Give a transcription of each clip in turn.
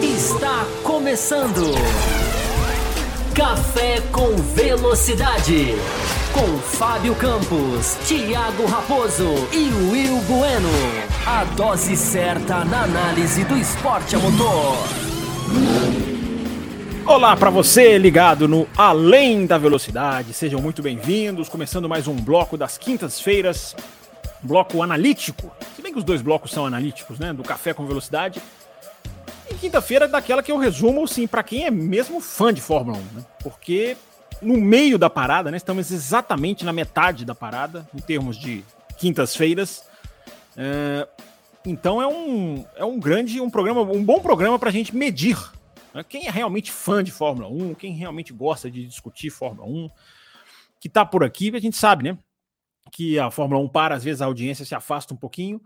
Está começando. Café com Velocidade. Com Fábio Campos, Thiago Raposo e Will Bueno. A dose certa na análise do esporte a motor. Olá para você ligado no Além da Velocidade. Sejam muito bem-vindos. Começando mais um bloco das quintas-feiras. Bloco analítico. Se bem que os dois blocos são analíticos, né? Do Café com Velocidade. E quinta-feira é daquela que eu resumo, sim, para quem é mesmo fã de Fórmula 1, né? Porque no meio da parada, né? Estamos exatamente na metade da parada, em termos de quintas-feiras. É, então é um, é um grande, um programa, um bom programa para a gente medir né? quem é realmente fã de Fórmula 1, quem realmente gosta de discutir Fórmula 1, que está por aqui, a gente sabe, né? Que a Fórmula 1 para, às vezes a audiência se afasta um pouquinho,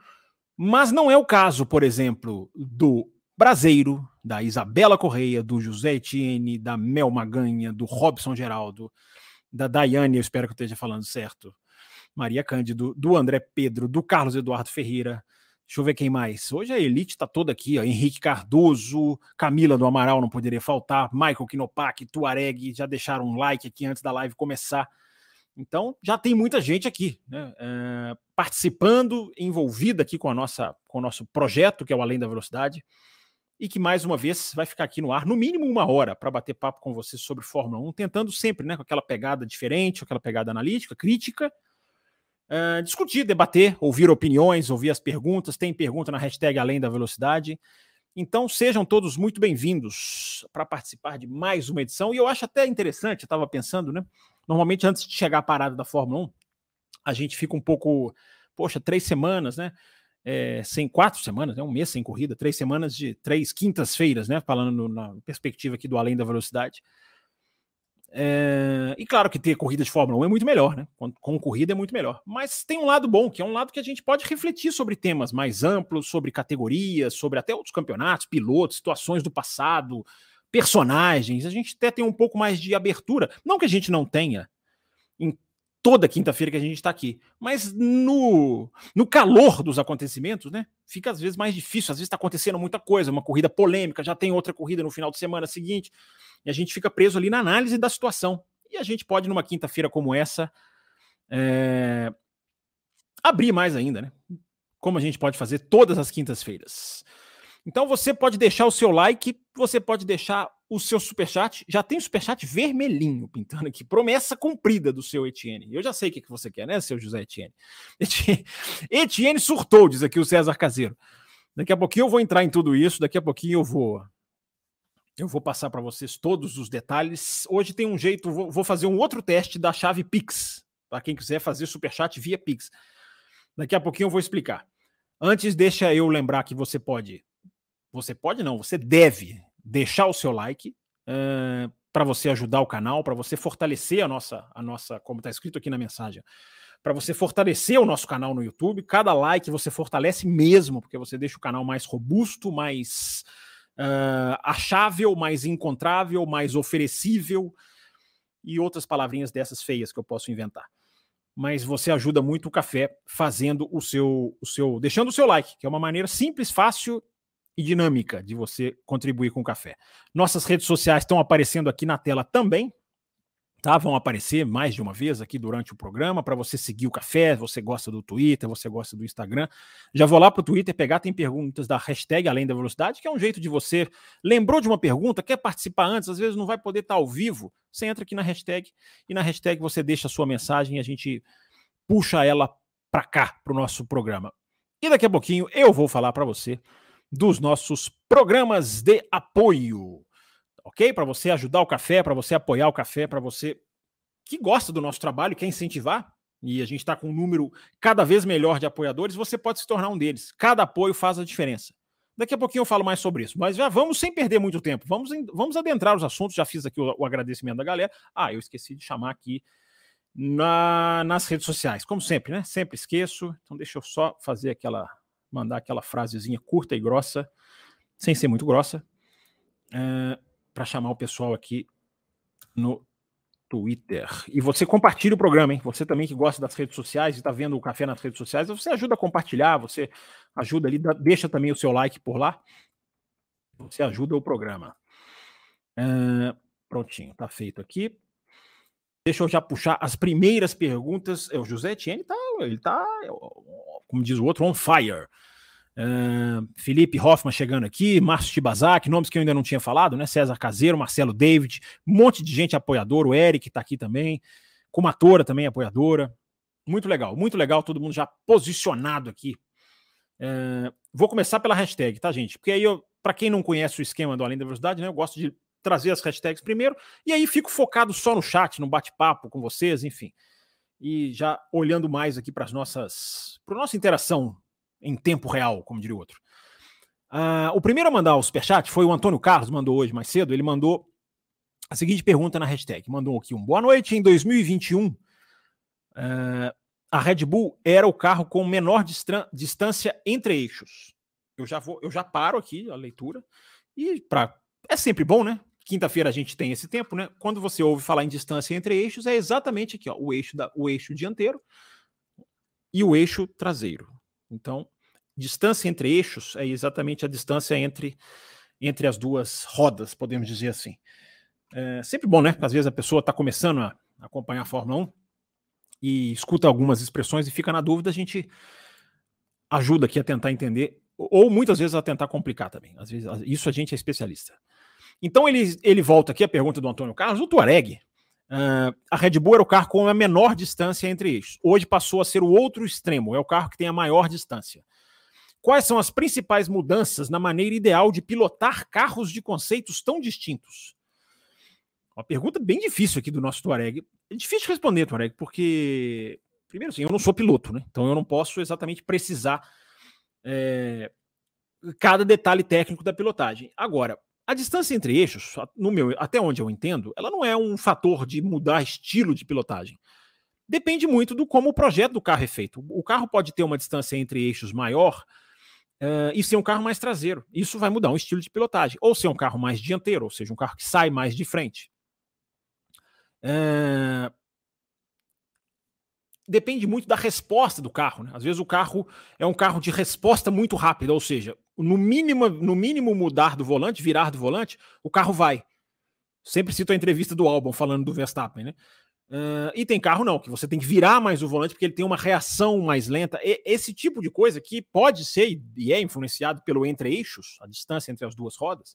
mas não é o caso, por exemplo, do Braseiro, da Isabela Correia, do José Etienne, da Mel Maganha, do Robson Geraldo, da Daiane, eu espero que eu esteja falando certo, Maria Cândido, do André Pedro, do Carlos Eduardo Ferreira. Deixa eu ver quem mais. Hoje a elite está toda aqui, ó. Henrique Cardoso, Camila do Amaral não poderia faltar, Michael Kinopak, Tuareg, já deixaram um like aqui antes da live começar. Então já tem muita gente aqui, né? É, participando, envolvida aqui com a nossa, com o nosso projeto, que é o Além da Velocidade e que mais uma vez vai ficar aqui no ar, no mínimo uma hora, para bater papo com você sobre Fórmula 1, tentando sempre, né, com aquela pegada diferente, aquela pegada analítica, crítica, uh, discutir, debater, ouvir opiniões, ouvir as perguntas. Tem pergunta na hashtag Além da Velocidade. Então sejam todos muito bem-vindos para participar de mais uma edição. E eu acho até interessante, eu estava pensando, né? Normalmente, antes de chegar à parada da Fórmula 1, a gente fica um pouco, poxa, três semanas, né? é, sem quatro semanas, né, um mês sem corrida, três semanas de três quintas-feiras, né? Falando na perspectiva aqui do além da velocidade. É, e claro que ter corrida de Fórmula 1 é muito melhor, né? Com, com, corrida é muito melhor. Mas tem um lado bom, que é um lado que a gente pode refletir sobre temas mais amplos, sobre categorias, sobre até outros campeonatos, pilotos, situações do passado, personagens. A gente até tem um pouco mais de abertura. Não que a gente não tenha em toda quinta-feira que a gente está aqui. Mas no, no calor dos acontecimentos, né? Fica às vezes mais difícil. Às vezes está acontecendo muita coisa, uma corrida polêmica, já tem outra corrida no final de semana seguinte, e a gente fica preso ali na análise da situação. E a gente pode, numa quinta-feira como essa, é, abrir mais ainda, né? Como a gente pode fazer todas as quintas-feiras. Então você pode deixar o seu like, você pode deixar o seu superchat. Já tem o superchat vermelhinho pintando aqui. Promessa cumprida do seu Etienne. Eu já sei o que, que você quer, né, seu José Etienne? Etienne, Etienne surtou, diz aqui o César Caseiro. Daqui a pouquinho eu vou entrar em tudo isso, daqui a pouquinho eu vou eu vou passar para vocês todos os detalhes. Hoje tem um jeito, vou, vou fazer um outro teste da chave Pix, para quem quiser fazer superchat via Pix. Daqui a pouquinho eu vou explicar. Antes, deixa eu lembrar que você pode você pode não, você deve deixar o seu like uh, para você ajudar o canal, para você fortalecer a nossa, a nossa, como está escrito aqui na mensagem, para você fortalecer o nosso canal no YouTube. Cada like você fortalece mesmo, porque você deixa o canal mais robusto, mais uh, achável, mais encontrável, mais oferecível e outras palavrinhas dessas feias que eu posso inventar. Mas você ajuda muito o café fazendo o seu, o seu, deixando o seu like, que é uma maneira simples, fácil e dinâmica de você contribuir com o café. Nossas redes sociais estão aparecendo aqui na tela também, tá? Vão aparecer mais de uma vez aqui durante o programa para você seguir o café. Você gosta do Twitter, você gosta do Instagram. Já vou lá para o Twitter pegar, tem perguntas da hashtag Além da Velocidade, que é um jeito de você. Lembrou de uma pergunta, quer participar antes, às vezes não vai poder estar tá ao vivo. Você entra aqui na hashtag e na hashtag você deixa a sua mensagem e a gente puxa ela para cá, para o nosso programa. E daqui a pouquinho eu vou falar para você dos nossos programas de apoio. Ok? Para você ajudar o café, para você apoiar o café, para você que gosta do nosso trabalho, quer incentivar, e a gente está com um número cada vez melhor de apoiadores, você pode se tornar um deles. Cada apoio faz a diferença. Daqui a pouquinho eu falo mais sobre isso, mas já vamos sem perder muito tempo. Vamos, vamos adentrar os assuntos. Já fiz aqui o, o agradecimento da galera. Ah, eu esqueci de chamar aqui na, nas redes sociais, como sempre, né? Sempre esqueço. Então deixa eu só fazer aquela mandar aquela frasezinha curta e grossa, sem ser muito grossa, é, para chamar o pessoal aqui no Twitter. E você compartilha o programa, hein? Você também que gosta das redes sociais e está vendo o café nas redes sociais, você ajuda a compartilhar, você ajuda ali, deixa também o seu like por lá. Você ajuda o programa. Uh, prontinho, tá feito aqui. Deixa eu já puxar as primeiras perguntas. É, o José Etienne tá, ele tá, como diz o outro, on fire. Uh, Felipe Hoffman chegando aqui, Márcio Tibazak, nomes que eu ainda não tinha falado, né? César Caseiro, Marcelo David, um monte de gente apoiador, o Eric está aqui também, Kumatora também apoiadora. Muito legal, muito legal, todo mundo já posicionado aqui. Uh, vou começar pela hashtag, tá, gente? Porque aí, para quem não conhece o esquema do Além da Velocidade, né? Eu gosto de trazer as hashtags primeiro, e aí fico focado só no chat, no bate-papo com vocês, enfim. E já olhando mais aqui para as nossas. para nossa interação em tempo real, como diria o outro. Uh, o primeiro a mandar o superchat foi o Antônio Carlos, mandou hoje mais cedo. Ele mandou a seguinte pergunta na hashtag: mandou aqui um boa noite. Em 2021, uh, ah, a Red Bull era o carro com menor distância entre eixos. Eu já vou, eu já paro aqui a leitura e para é sempre bom, né? Quinta-feira a gente tem esse tempo, né? Quando você ouve falar em distância entre eixos, é exatamente aqui, ó, o eixo da, o eixo dianteiro e o eixo traseiro. Então, distância entre eixos é exatamente a distância entre, entre as duas rodas, podemos dizer assim. É sempre bom, né? Às vezes a pessoa está começando a acompanhar a Fórmula 1 e escuta algumas expressões e fica na dúvida, a gente ajuda aqui a tentar entender, ou muitas vezes a tentar complicar também. Às vezes, isso a gente é especialista. Então ele, ele volta aqui a pergunta do Antônio Carlos, o Tuareg. Uh, a Red Bull era o carro com a menor distância entre eixos. Hoje passou a ser o outro extremo, é o carro que tem a maior distância. Quais são as principais mudanças na maneira ideal de pilotar carros de conceitos tão distintos? Uma pergunta bem difícil aqui do nosso Tuareg. É difícil responder, Tuareg, porque, primeiro assim, eu não sou piloto, né? Então eu não posso exatamente precisar é, cada detalhe técnico da pilotagem. Agora, a distância entre eixos, no meu, até onde eu entendo, ela não é um fator de mudar estilo de pilotagem. Depende muito do como o projeto do carro é feito. O carro pode ter uma distância entre eixos maior uh, e ser um carro mais traseiro. Isso vai mudar um estilo de pilotagem. Ou ser um carro mais dianteiro, ou seja, um carro que sai mais de frente. Uh, depende muito da resposta do carro. Né? Às vezes o carro é um carro de resposta muito rápida, ou seja, no mínimo, no mínimo mudar do volante, virar do volante, o carro vai. Sempre cito a entrevista do Albon falando do Verstappen, né? Uh, e tem carro não, que você tem que virar mais o volante porque ele tem uma reação mais lenta. E, esse tipo de coisa que pode ser e é influenciado pelo entre-eixos, a distância entre as duas rodas,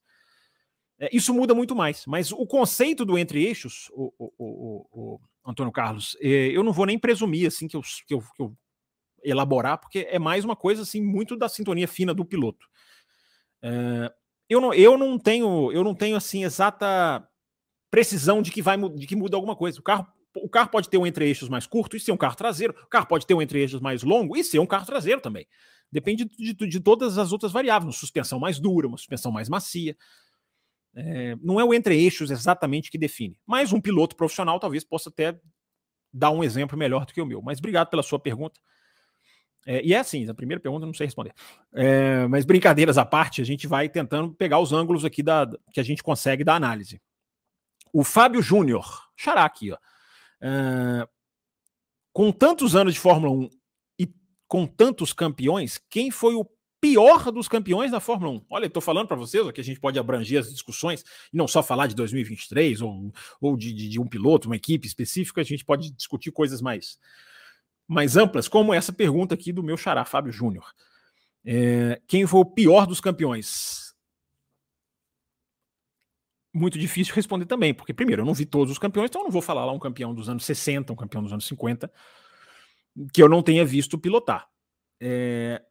é, isso muda muito mais. Mas o conceito do entre-eixos, o, o, o, o, Antônio Carlos, é, eu não vou nem presumir assim que eu, que eu, que eu elaborar, porque é mais uma coisa assim muito da sintonia fina do piloto. É, eu, não, eu não tenho, eu não tenho assim exata precisão de que vai de que muda alguma coisa. O carro o carro pode ter um entre-eixos mais curto e ser um carro traseiro. O carro pode ter um entre-eixos mais longo e ser um carro traseiro também. Depende de, de, de todas as outras variáveis. Uma suspensão mais dura, uma suspensão mais macia. É, não é o entre-eixos exatamente que define. Mas um piloto profissional talvez possa até dar um exemplo melhor do que o meu. Mas obrigado pela sua pergunta. É, e é assim, a primeira pergunta eu não sei responder. É, mas brincadeiras à parte, a gente vai tentando pegar os ângulos aqui da, que a gente consegue da análise. O Fábio Júnior, xará aqui, ó. Uh, com tantos anos de Fórmula 1 e com tantos campeões, quem foi o pior dos campeões da Fórmula 1? Olha, estou falando para vocês que a gente pode abranger as discussões e não só falar de 2023 ou, ou de, de, de, um piloto, uma equipe específica, a gente pode discutir coisas mais, mais amplas, como essa pergunta aqui do meu xará, Fábio Júnior. É, quem foi o pior dos campeões? muito difícil responder também, porque, primeiro, eu não vi todos os campeões, então eu não vou falar lá um campeão dos anos 60, um campeão dos anos 50, que eu não tenha visto pilotar. É,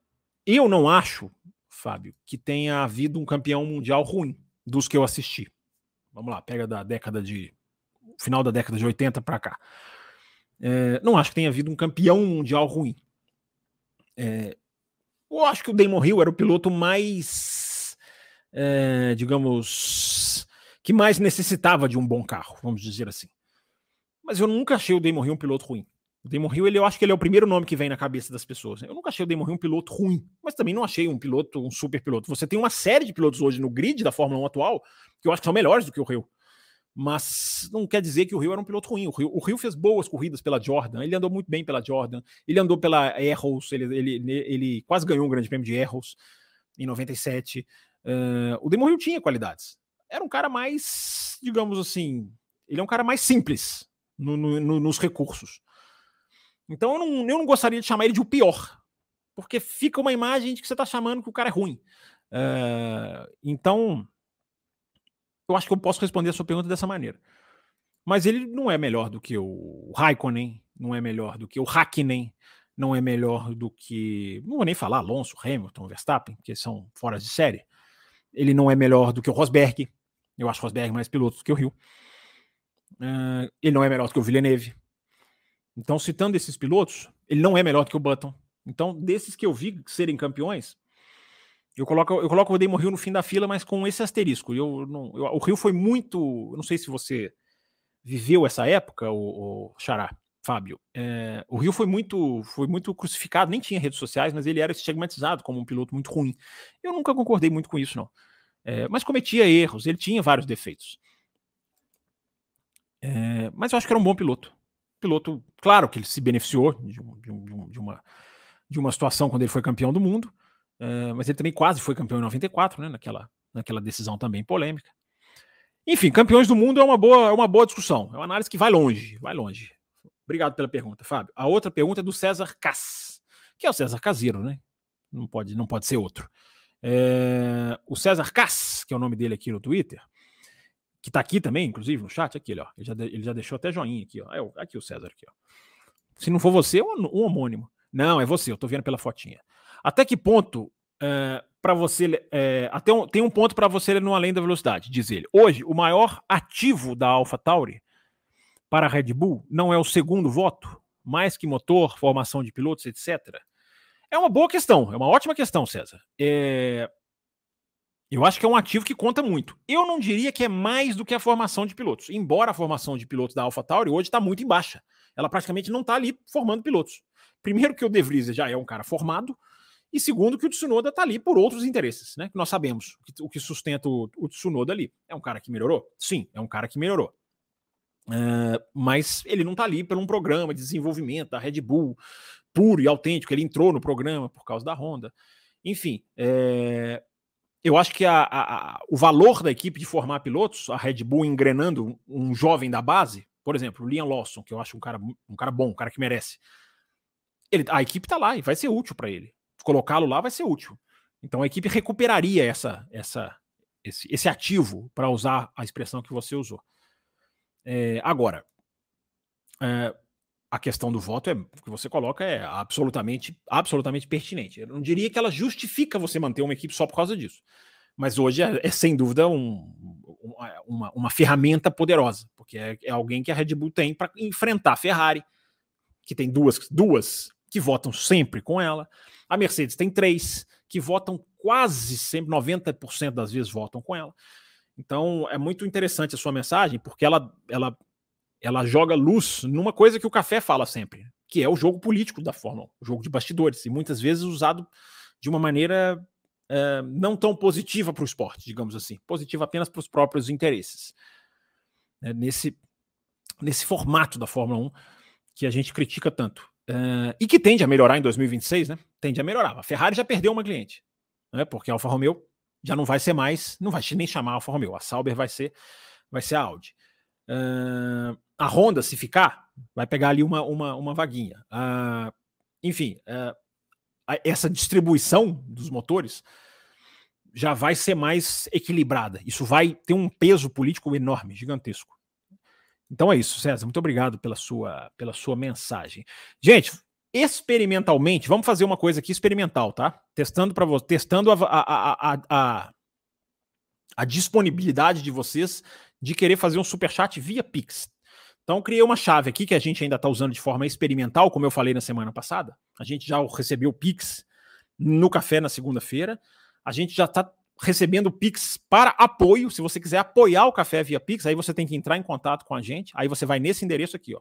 eu não acho, Fábio, que tenha havido um campeão mundial ruim dos que eu assisti. Vamos lá, pega da década de. final da década de 80 para cá. É, não acho que tenha havido um campeão mundial ruim. É, eu acho que o Damon Hill era o piloto mais, é, digamos, que mais necessitava de um bom carro, vamos dizer assim. Mas eu nunca achei o Damon Hill um piloto ruim. O Damon Hill, ele, eu acho que ele é o primeiro nome que vem na cabeça das pessoas. Eu nunca achei o Damon Hill um piloto ruim, mas também não achei um piloto, um super piloto. Você tem uma série de pilotos hoje no grid da Fórmula 1 atual que eu acho que são melhores do que o Hill. Mas não quer dizer que o Rio era um piloto ruim. O Rio, o Rio fez boas corridas pela Jordan, ele andou muito bem pela Jordan, ele andou pela Erros, ele, ele, ele quase ganhou um grande prêmio de Erros em 97. Uh, o Damon Hill tinha qualidades. Era um cara mais, digamos assim, ele é um cara mais simples no, no, no, nos recursos. Então eu não, eu não gostaria de chamar ele de o pior, porque fica uma imagem de que você está chamando que o cara é ruim. Uh, então eu acho que eu posso responder a sua pergunta dessa maneira. Mas ele não é melhor do que o Raikkonen, não é melhor do que o Hakkinen, não é melhor do que. Não vou nem falar Alonso, Hamilton, Verstappen, que são fora de série. Ele não é melhor do que o Rosberg. Eu acho o Rosberg mais piloto do que o Rio. Uh, ele não é melhor do que o Villeneuve. Então, citando esses pilotos, ele não é melhor do que o Button. Então, desses que eu vi serem campeões, eu coloco, eu coloco o Damon Hill no fim da fila, mas com esse asterisco. Eu, não, eu, o Rio foi muito. Eu não sei se você viveu essa época, o, o Xará, Fábio. É, o Rio foi muito, foi muito crucificado, nem tinha redes sociais, mas ele era estigmatizado como um piloto muito ruim. Eu nunca concordei muito com isso, não. É, mas cometia erros, ele tinha vários defeitos. É, mas eu acho que era um bom piloto. Piloto, claro que ele se beneficiou de, de, de, uma, de uma situação quando ele foi campeão do mundo. Mas ele também quase foi campeão em 94, né, naquela, naquela decisão também polêmica. Enfim, campeões do mundo é uma boa, é uma boa discussão. É uma análise que vai longe, vai longe. Obrigado pela pergunta, Fábio. A outra pergunta é do César Cass, que é o César Caseiro, né? Não pode, não pode ser outro. É, o César Cass, que é o nome dele aqui no Twitter, que tá aqui também, inclusive, no chat, aqui, ó. Ele já, ele já deixou até joinha aqui, ó. É, aqui o César, aqui, ó. Se não for você, é um, um homônimo. Não, é você, eu tô vendo pela fotinha. Até que ponto é, para você é, até um, tem um ponto para você ler no além da velocidade, diz ele. Hoje, o maior ativo da AlphaTauri para a Red Bull não é o segundo voto, mais que motor, formação de pilotos, etc. É uma boa questão, é uma ótima questão, César. É, eu acho que é um ativo que conta muito. Eu não diria que é mais do que a formação de pilotos, embora a formação de pilotos da AlphaTauri hoje está muito em baixa. Ela praticamente não está ali formando pilotos. Primeiro que o De Vries já é um cara formado, e segundo, que o Tsunoda está ali por outros interesses, né? Que nós sabemos o que sustenta o, o Tsunoda ali. É um cara que melhorou? Sim, é um cara que melhorou. Uh, mas ele não está ali por um programa de desenvolvimento da Red Bull puro e autêntico. Ele entrou no programa por causa da Honda. Enfim, é, eu acho que a, a, a, o valor da equipe de formar pilotos, a Red Bull engrenando um, um jovem da base, por exemplo, o Liam Lawson, que eu acho um cara, um cara bom, um cara que merece. Ele, a equipe está lá e vai ser útil para ele colocá-lo lá vai ser útil. Então a equipe recuperaria essa, essa, esse, esse ativo, para usar a expressão que você usou. É, agora, é, a questão do voto é que você coloca é absolutamente, absolutamente pertinente. Eu não diria que ela justifica você manter uma equipe só por causa disso. Mas hoje é, é sem dúvida um, uma, uma ferramenta poderosa, porque é, é alguém que a Red Bull tem para enfrentar a Ferrari, que tem duas, duas que votam sempre com ela. A Mercedes tem três que votam quase sempre, 90% das vezes votam com ela. Então é muito interessante a sua mensagem, porque ela, ela, ela joga luz numa coisa que o café fala sempre, que é o jogo político da Fórmula 1, o jogo de bastidores, e muitas vezes usado de uma maneira é, não tão positiva para o esporte, digamos assim, positiva apenas para os próprios interesses. É, nesse, nesse formato da Fórmula 1 que a gente critica tanto. Uh, e que tende a melhorar em 2026, né? Tende a melhorar. A Ferrari já perdeu uma cliente, né? Porque a Alfa Romeo já não vai ser mais, não vai nem chamar a Alfa Romeo. A Sauber vai ser, vai ser a Audi. Uh, a Honda, se ficar, vai pegar ali uma, uma, uma vaguinha. Uh, enfim, essa distribuição dos motores já vai ser mais equilibrada. Isso vai ter um peso político enorme, gigantesco. Então é isso, César. Muito obrigado pela sua, pela sua mensagem. Gente, experimentalmente, vamos fazer uma coisa aqui experimental, tá? Testando para você, testando a, a, a, a, a disponibilidade de vocês de querer fazer um super chat via Pix. Então, criei uma chave aqui que a gente ainda está usando de forma experimental, como eu falei na semana passada. A gente já recebeu Pix no café na segunda-feira. A gente já está recebendo Pix para apoio. Se você quiser apoiar o Café via Pix, aí você tem que entrar em contato com a gente. Aí você vai nesse endereço aqui, ó.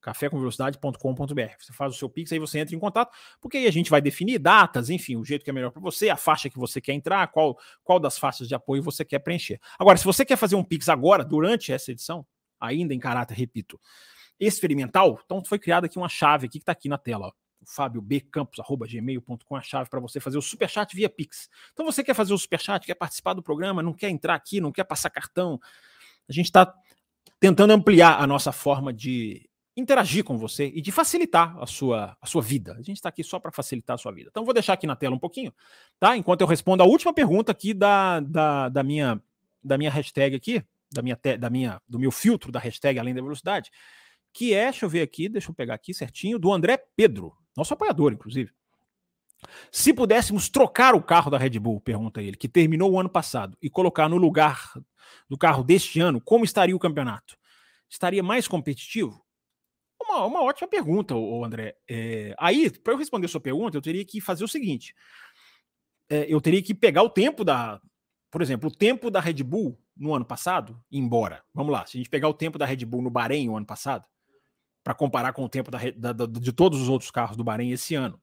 cafécomvelocidade.com.br. Você faz o seu Pix, aí você entra em contato, porque aí a gente vai definir datas, enfim, o jeito que é melhor para você, a faixa que você quer entrar, qual, qual das faixas de apoio você quer preencher. Agora, se você quer fazer um Pix agora, durante essa edição, ainda em caráter, repito, experimental, então foi criada aqui uma chave aqui que está aqui na tela, ó. fabiobcampos.gmail.com a chave para você fazer o superchat via Pix. Então você quer fazer o superchat, quer participar do programa, não quer entrar aqui, não quer passar cartão, a gente está tentando ampliar a nossa forma de interagir com você e de facilitar a sua, a sua vida. A gente está aqui só para facilitar a sua vida. Então, vou deixar aqui na tela um pouquinho, tá? Enquanto eu respondo a última pergunta aqui da, da, da minha, da minha hashtag aqui, da minha, da minha, do meu filtro da hashtag Além da Velocidade, que é, deixa eu ver aqui, deixa eu pegar aqui certinho, do André Pedro, nosso apoiador, inclusive. Se pudéssemos trocar o carro da Red Bull, pergunta ele, que terminou o ano passado, e colocar no lugar do carro deste ano, como estaria o campeonato? Estaria mais competitivo? Uma, uma ótima pergunta, o André. É, aí, para eu responder sua pergunta, eu teria que fazer o seguinte: é, eu teria que pegar o tempo da. Por exemplo, o tempo da Red Bull no ano passado, embora. Vamos lá, se a gente pegar o tempo da Red Bull no Bahrein no ano passado, para comparar com o tempo da, da, de todos os outros carros do Bahrein esse ano,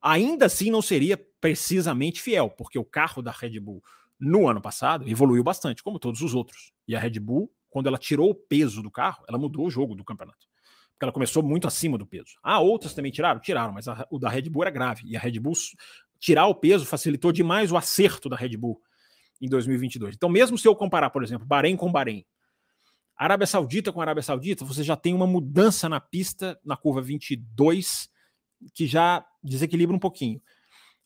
ainda assim não seria precisamente fiel, porque o carro da Red Bull no ano passado evoluiu bastante, como todos os outros. E a Red Bull, quando ela tirou o peso do carro, ela mudou o jogo do campeonato. Porque ela começou muito acima do peso. Ah, outras também tiraram? Tiraram, mas a, o da Red Bull era grave. E a Red Bull tirar o peso facilitou demais o acerto da Red Bull em 2022. Então, mesmo se eu comparar, por exemplo, Bahrein com Bahrein, Arábia Saudita com Arábia Saudita, você já tem uma mudança na pista, na curva 22, que já desequilibra um pouquinho.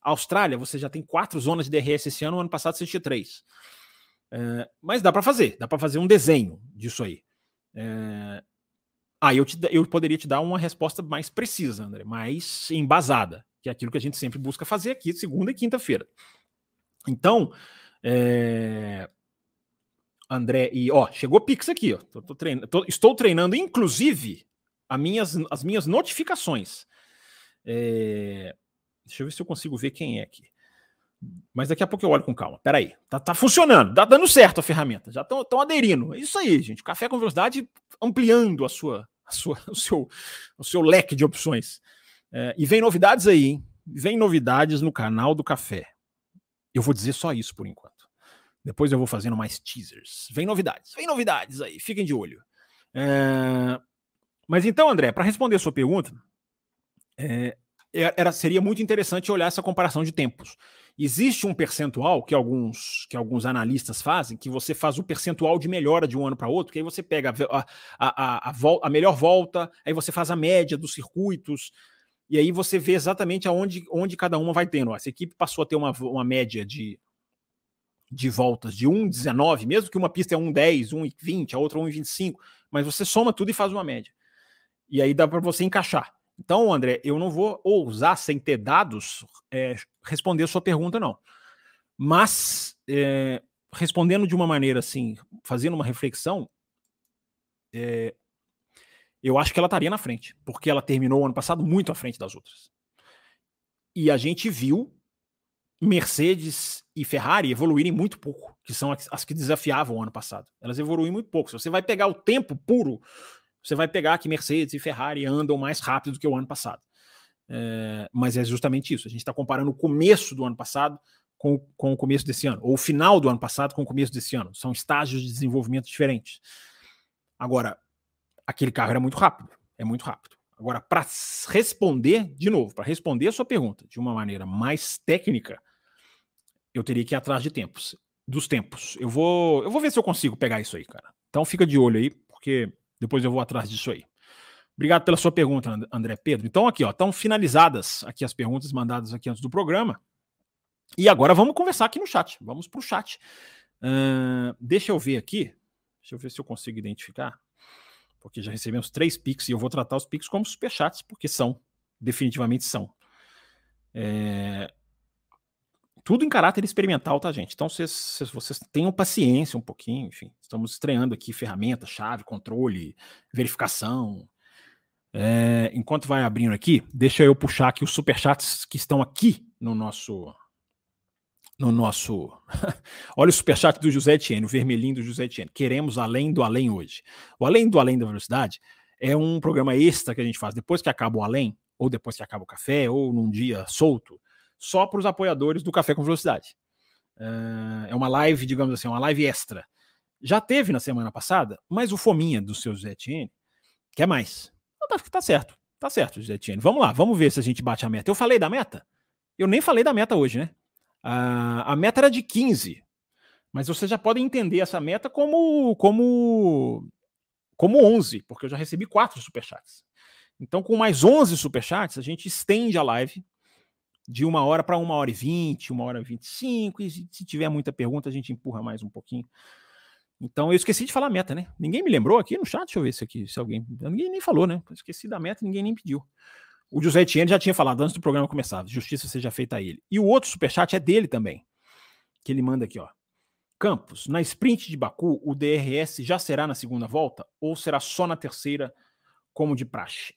Austrália, você já tem quatro zonas de DRS esse ano, no ano passado você tinha três. É, mas dá para fazer, dá para fazer um desenho disso aí. É, aí eu, te, eu poderia te dar uma resposta mais precisa, André, mais embasada, que é aquilo que a gente sempre busca fazer aqui, segunda e quinta-feira. Então, é, André, e ó, chegou Pix aqui, ó. Tô, tô treinando, tô, estou treinando, inclusive, minhas, as minhas notificações. É, Deixa eu ver se eu consigo ver quem é aqui. Mas daqui a pouco eu olho com calma. Peraí. Tá, tá funcionando, tá dando certo a ferramenta. Já estão aderindo. É isso aí, gente. Café com velocidade ampliando a sua, a sua, o, seu, o seu leque de opções. É, e vem novidades aí, hein? Vem novidades no canal do Café. Eu vou dizer só isso por enquanto. Depois eu vou fazendo mais teasers. Vem novidades, vem novidades aí. Fiquem de olho. É... Mas então, André, para responder a sua pergunta, é, é, era, seria muito interessante olhar essa comparação de tempos. Existe um percentual que alguns, que alguns analistas fazem, que você faz o percentual de melhora de um ano para outro, que aí você pega a, a, a, a, a melhor volta, aí você faz a média dos circuitos, e aí você vê exatamente aonde onde cada uma vai tendo. Essa equipe passou a ter uma, uma média de, de voltas de 1,19, mesmo que uma pista é 1,10, 1,20, a outra 1,25, mas você soma tudo e faz uma média. E aí dá para você encaixar. Então, André, eu não vou ousar, sem ter dados, é, responder a sua pergunta, não. Mas, é, respondendo de uma maneira assim, fazendo uma reflexão, é, eu acho que ela estaria na frente, porque ela terminou o ano passado muito à frente das outras. E a gente viu Mercedes e Ferrari evoluírem muito pouco, que são as que desafiavam o ano passado. Elas evoluíram muito pouco. Se você vai pegar o tempo puro você vai pegar que Mercedes e Ferrari andam mais rápido do que o ano passado. É, mas é justamente isso. A gente está comparando o começo do ano passado com, com o começo desse ano, ou o final do ano passado com o começo desse ano. São estágios de desenvolvimento diferentes. Agora, aquele carro era muito rápido, é muito rápido. Agora, para responder, de novo, para responder a sua pergunta de uma maneira mais técnica, eu teria que ir atrás de tempos, dos tempos. Eu vou, eu vou ver se eu consigo pegar isso aí, cara. Então fica de olho aí, porque depois eu vou atrás disso aí. Obrigado pela sua pergunta, André Pedro. Então, aqui, ó, estão finalizadas aqui as perguntas mandadas aqui antes do programa. E agora vamos conversar aqui no chat. Vamos para o chat. Uh, deixa eu ver aqui. Deixa eu ver se eu consigo identificar. Porque já recebemos três Pix e eu vou tratar os Pix como superchats, porque são. Definitivamente são. É, tudo em caráter experimental, tá, gente? Então, vocês, vocês tenham paciência um pouquinho, enfim. Estamos estreando aqui ferramenta, chave, controle, verificação. É, enquanto vai abrindo aqui, deixa eu puxar aqui os superchats que estão aqui no nosso. No nosso. Olha o superchat do José Etienne, o vermelhinho do José Etienne. Queremos além do além hoje. O além do além da velocidade é um programa extra que a gente faz depois que acaba o além, ou depois que acaba o café, ou num dia solto, só para os apoiadores do Café com Velocidade. Uh, é uma live, digamos assim, uma live extra. Já teve na semana passada, mas o Fominha do seu Zé Etienne quer mais. Então, tá, certo, tá certo, Zé Etienne. Vamos lá, vamos ver se a gente bate a meta. Eu falei da meta? Eu nem falei da meta hoje, né? Uh, a meta era de 15, mas vocês já podem entender essa meta como, como, como 11, porque eu já recebi quatro superchats. Então, com mais 11 superchats, a gente estende a live de uma hora para uma hora e vinte, uma hora e vinte e cinco, e se tiver muita pergunta, a gente empurra mais um pouquinho. Então, eu esqueci de falar a meta, né? Ninguém me lembrou aqui no chat, deixa eu ver se aqui, se alguém. Ninguém nem falou, né? Esqueci da meta, ninguém nem pediu. O José Etienne já tinha falado antes do programa começar. Justiça seja feita a ele. E o outro superchat é dele também. Que ele manda aqui, ó. Campos, na sprint de Baku, o DRS já será na segunda volta ou será só na terceira, como de praxe?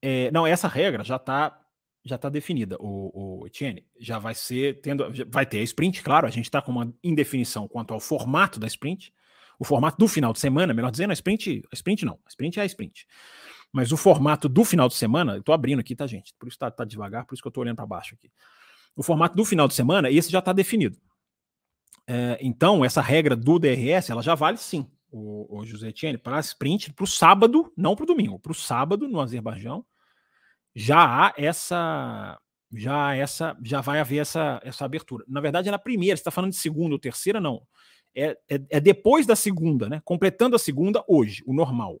É, não, essa regra já está já está definida, o, o Etienne. Já vai ser tendo, vai ter a sprint, claro. A gente está com uma indefinição quanto ao formato da sprint, o formato do final de semana, melhor dizendo, a sprint, a sprint não, a sprint é a sprint. Mas o formato do final de semana, eu estou abrindo aqui, tá, gente? Por isso está tá devagar, por isso que eu estou olhando para baixo aqui. O formato do final de semana, esse já está definido. É, então, essa regra do DRS, ela já vale sim, o, o José Etienne, para sprint, para o sábado, não para o domingo, para o sábado no Azerbaijão, já há essa já essa já vai haver essa, essa abertura. Na verdade, é na primeira, você está falando de segunda ou terceira, não. É, é, é, depois da segunda, né? Completando a segunda hoje, o normal.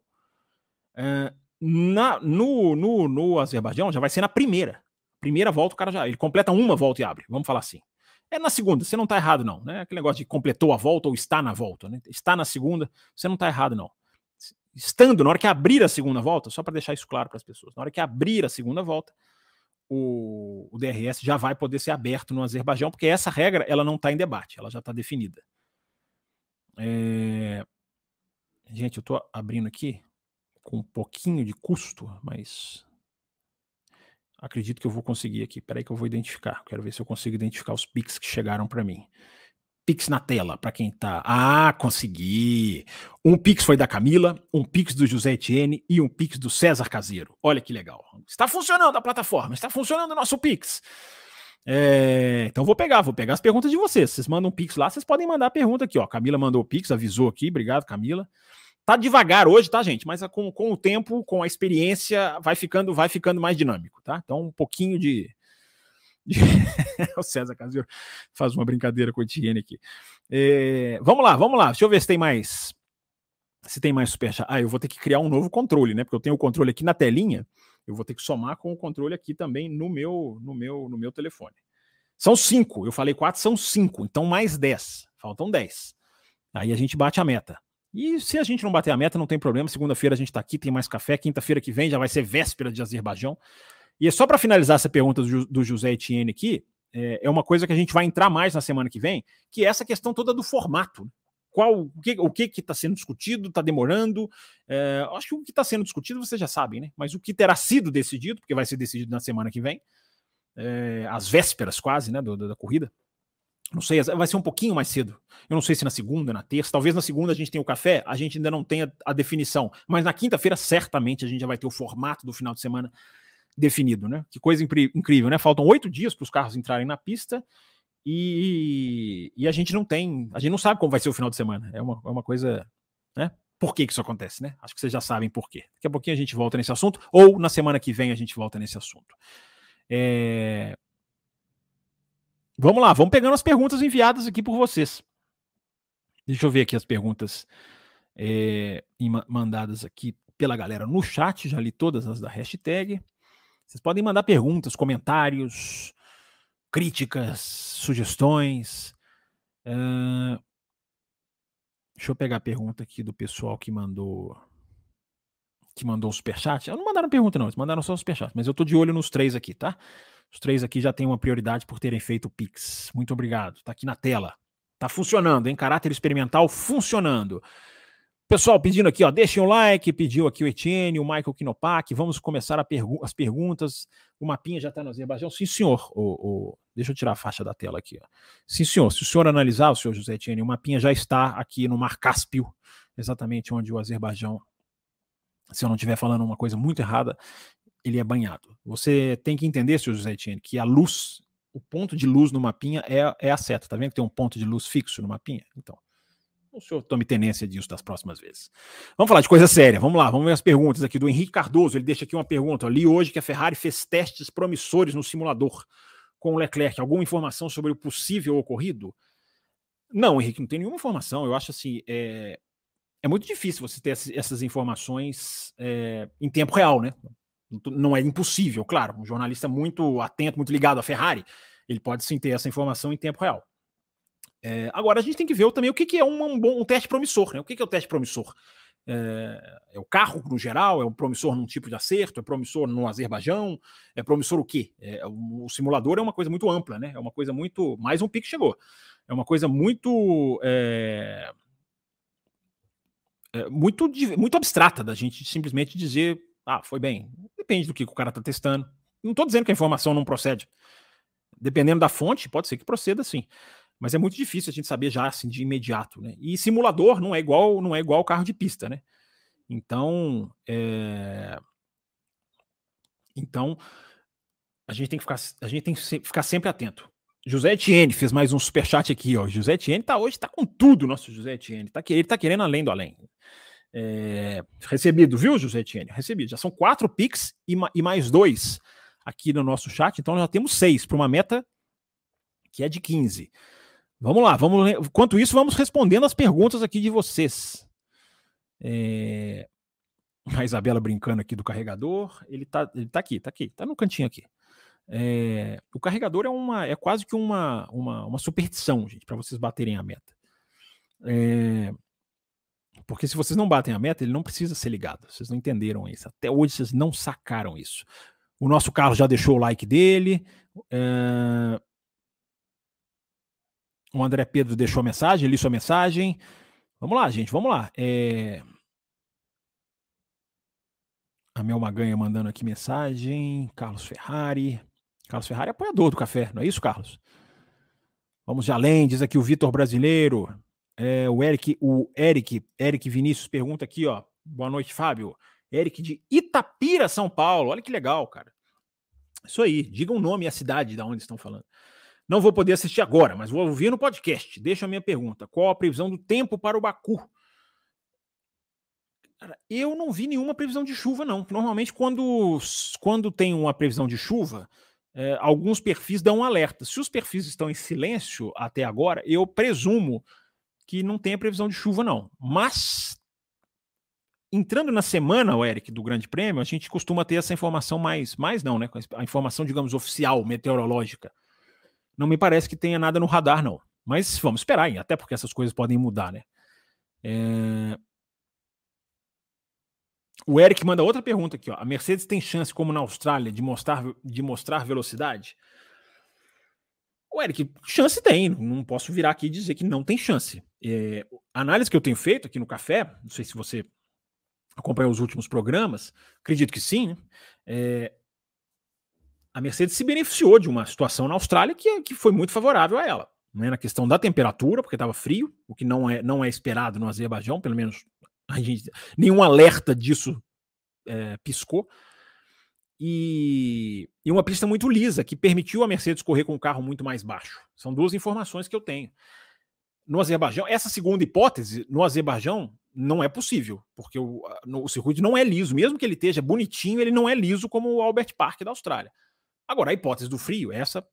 É, na, no, no, no Azerbaijão já vai ser na primeira. Primeira volta, o cara já. Ele completa uma volta e abre, vamos falar assim. É na segunda, você não está errado, não. Né? Aquele negócio de completou a volta ou está na volta. Né? Está na segunda, você não está errado, não estando, na hora que abrir a segunda volta, só para deixar isso claro para as pessoas, na hora que abrir a segunda volta, o, o, DRS já vai poder ser aberto no Azerbaijão, porque essa regra ela não está em debate, ela já está definida. É... Gente, eu estou abrindo aqui com um pouquinho de custo, mas acredito que eu vou conseguir aqui. Espera aí que eu vou identificar. Quero ver se eu consigo identificar os pics que chegaram para mim. Pix na tela, para quem tá. Ah, consegui! Um Pix foi da Camila, um Pix do José Etienne e um Pix do César Caseiro. Olha que legal. Está funcionando a plataforma, está funcionando o nosso Pix. É, então vou pegar, vou pegar as perguntas de vocês. Vocês mandam um Pix lá, vocês podem mandar a pergunta aqui, ó. Camila mandou o Pix, avisou aqui, obrigado, Camila. Tá devagar hoje, tá, gente? Mas com, com o tempo, com a experiência, vai ficando, vai ficando mais dinâmico, tá? Então, um pouquinho de, o César Caseiro faz uma brincadeira com o Etienne aqui. É, vamos lá, vamos lá. Deixa eu ver se tem mais. Se tem mais superchat. Ah, eu vou ter que criar um novo controle, né? Porque eu tenho o controle aqui na telinha. Eu vou ter que somar com o controle aqui também no meu, no meu, no meu telefone. São cinco. Eu falei quatro, são cinco. Então mais dez. Faltam dez. Aí a gente bate a meta. E se a gente não bater a meta, não tem problema. Segunda-feira a gente está aqui, tem mais café. Quinta-feira que vem já vai ser véspera de Azerbaijão. E é só para finalizar essa pergunta do, do José Etienne aqui, é, é, uma coisa que a gente vai entrar mais na semana que vem, que é essa questão toda do formato. Qual, o que o que está sendo discutido, está demorando? É, acho que o que está sendo discutido vocês já sabem, né? Mas o que terá sido decidido, porque vai ser decidido na semana que vem, é, às vésperas quase, né, do, da corrida. Não sei, vai ser um pouquinho mais cedo. Eu não sei se na segunda, na terça. Talvez na segunda a gente tenha o café, a gente ainda não tenha a definição. Mas na quinta-feira, certamente, a gente já vai ter o formato do final de semana definido, né? Que coisa incrível, né? Faltam oito dias para os carros entrarem na pista e, e, a gente não tem, a gente não sabe como vai ser o final de semana. É uma, é uma coisa, né? Por que, que isso acontece, né? Acho que vocês já sabem por quê. Daqui a pouquinho a gente volta nesse assunto, ou na semana que vem a gente volta nesse assunto. É... Vamos lá, vamos pegando as perguntas enviadas aqui por vocês. Deixa eu ver aqui as perguntas é, mandadas aqui pela galera no chat, já li todas as da hashtag. Vocês podem mandar perguntas, comentários, críticas, sugestões. Uh, deixa eu pegar a pergunta aqui do pessoal que mandou que mandou o superchat. Não mandaram pergunta, não, eles mandaram só o superchat, mas eu tô de olho nos três aqui, tá? Os três aqui já têm uma prioridade por terem feito o Pix. Muito obrigado. Tá aqui na tela. Tá funcionando, em caráter experimental, funcionando. Pessoal, pedindo aqui, ó, deixem o like, pediu aqui o Etienne, o Michael Kinopak, vamos começar pergu as perguntas. O mapinha já está no Azerbaijão? Sim, senhor. O, o, deixa eu tirar a faixa da tela aqui. Ó. Sim, senhor. Se o senhor analisar, o senhor José Etienne, o mapinha já está aqui no Mar Cáspio, exatamente onde o Azerbaijão se eu não estiver falando uma coisa muito errada, ele é banhado. Você tem que entender, senhor José Etienne, que a luz, o ponto de luz no mapinha é, é a seta. Tá vendo que tem um ponto de luz fixo no mapinha? Então, o senhor tome tenência disso das próximas vezes. Vamos falar de coisa séria. Vamos lá, vamos ver as perguntas aqui do Henrique Cardoso. Ele deixa aqui uma pergunta. Eu li hoje que a Ferrari fez testes promissores no simulador com o Leclerc. Alguma informação sobre o possível ocorrido? Não, Henrique, não tem nenhuma informação. Eu acho assim, é, é muito difícil você ter essas informações é, em tempo real, né? Não é impossível, claro. Um jornalista muito atento, muito ligado à Ferrari, ele pode sim ter essa informação em tempo real. É, agora a gente tem que ver também o que, que é um, um, bom um teste promissor, né? O que, que é o teste promissor? É, é, o carro no geral? É um promissor num tipo de acerto? É promissor no Azerbaijão? É promissor o quê? É, o, o, simulador é uma coisa muito ampla, né? É uma coisa muito. Mais um pique chegou. É uma coisa muito. É, é, muito, muito abstrata da gente simplesmente dizer, ah, foi bem. Depende do que o cara está testando. Não estou dizendo que a informação não procede. Dependendo da fonte, pode ser que proceda sim. Mas é muito difícil a gente saber já assim de imediato, né? E simulador não é igual, não é igual carro de pista, né? Então, é... então a gente tem que ficar, a gente tem que ficar sempre atento. José Etienne fez mais um superchat aqui, ó. José Etienne tá hoje, tá com tudo, nosso José Etienne. Tá, ele tá querendo além do além. É, recebido, viu, José Etienne? Recebido. Já são quatro Pix e, e, mais dois aqui no nosso chat, então já temos seis para uma meta que é de 15. Vamos lá, vamos. Enquanto isso, vamos respondendo as perguntas aqui de vocês. É, a Isabela brincando aqui do carregador. Ele tá, ele tá aqui, tá aqui, tá no cantinho aqui. É, o carregador é uma é quase que uma, uma, uma superstição, gente, para vocês baterem a meta. É, porque se vocês não batem a meta, ele não precisa ser ligado. Vocês não entenderam isso. Até hoje vocês não sacaram isso. O nosso Carlos já deixou o like dele. É, o André Pedro deixou a mensagem, li sua mensagem. Vamos lá, gente, vamos lá. É... A Mel Maganha mandando aqui mensagem. Carlos Ferrari. Carlos Ferrari é apoiador do café, não é isso, Carlos? Vamos de além, diz aqui o Vitor Brasileiro. É, o Eric, o Eric, Eric Vinícius pergunta aqui, ó. Boa noite, Fábio. Eric de Itapira, São Paulo. Olha que legal, cara. Isso aí, diga o nome e a cidade da onde estão falando. Não vou poder assistir agora, mas vou ouvir no podcast. Deixa a minha pergunta. Qual a previsão do tempo para o Baku? Cara, eu não vi nenhuma previsão de chuva, não. Normalmente, quando, quando tem uma previsão de chuva, é, alguns perfis dão um alerta. Se os perfis estão em silêncio até agora, eu presumo que não tenha previsão de chuva, não. Mas, entrando na semana, o Eric, do Grande Prêmio, a gente costuma ter essa informação mais, mais não, né? A informação, digamos, oficial, meteorológica. Não me parece que tenha nada no radar, não. Mas vamos esperar, hein? até porque essas coisas podem mudar, né? É... O Eric manda outra pergunta aqui. Ó. A Mercedes tem chance, como na Austrália, de mostrar, de mostrar velocidade? O Eric, chance tem. Não posso virar aqui e dizer que não tem chance. É, a análise que eu tenho feito aqui no Café, não sei se você acompanhou os últimos programas, acredito que sim. Né? É, a Mercedes se beneficiou de uma situação na Austrália que, que foi muito favorável a ela. Né? Na questão da temperatura, porque estava frio, o que não é, não é esperado no Azerbaijão, pelo menos a gente, nenhum alerta disso é, piscou. E, e, uma pista muito lisa, que permitiu a Mercedes correr com um carro muito mais baixo. São duas informações que eu tenho. No Azerbaijão, essa segunda hipótese, no Azerbaijão, não é possível, porque o, no, o circuito não é liso. Mesmo que ele esteja bonitinho, ele não é liso como o Albert Park da Austrália. Agora, a hipótese do frio, essa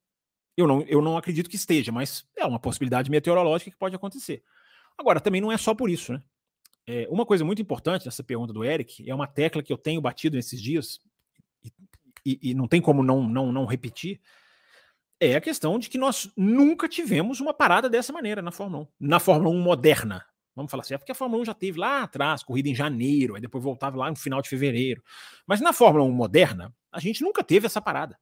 eu não, eu não acredito que esteja, mas é uma possibilidade meteorológica que pode acontecer. Agora, também não é só por isso, né? É, uma coisa muito importante nessa pergunta do Eric é uma tecla que eu tenho batido nesses dias e, e, e não tem como não, não, não repetir. É a questão de que nós nunca tivemos uma parada dessa maneira na Fórmula 1. Na Fórmula 1 moderna. Vamos falar assim, é porque a Fórmula 1 já teve lá atrás, corrida em janeiro, aí depois voltava lá no final de fevereiro. Mas na Fórmula 1 moderna, a gente nunca teve essa parada.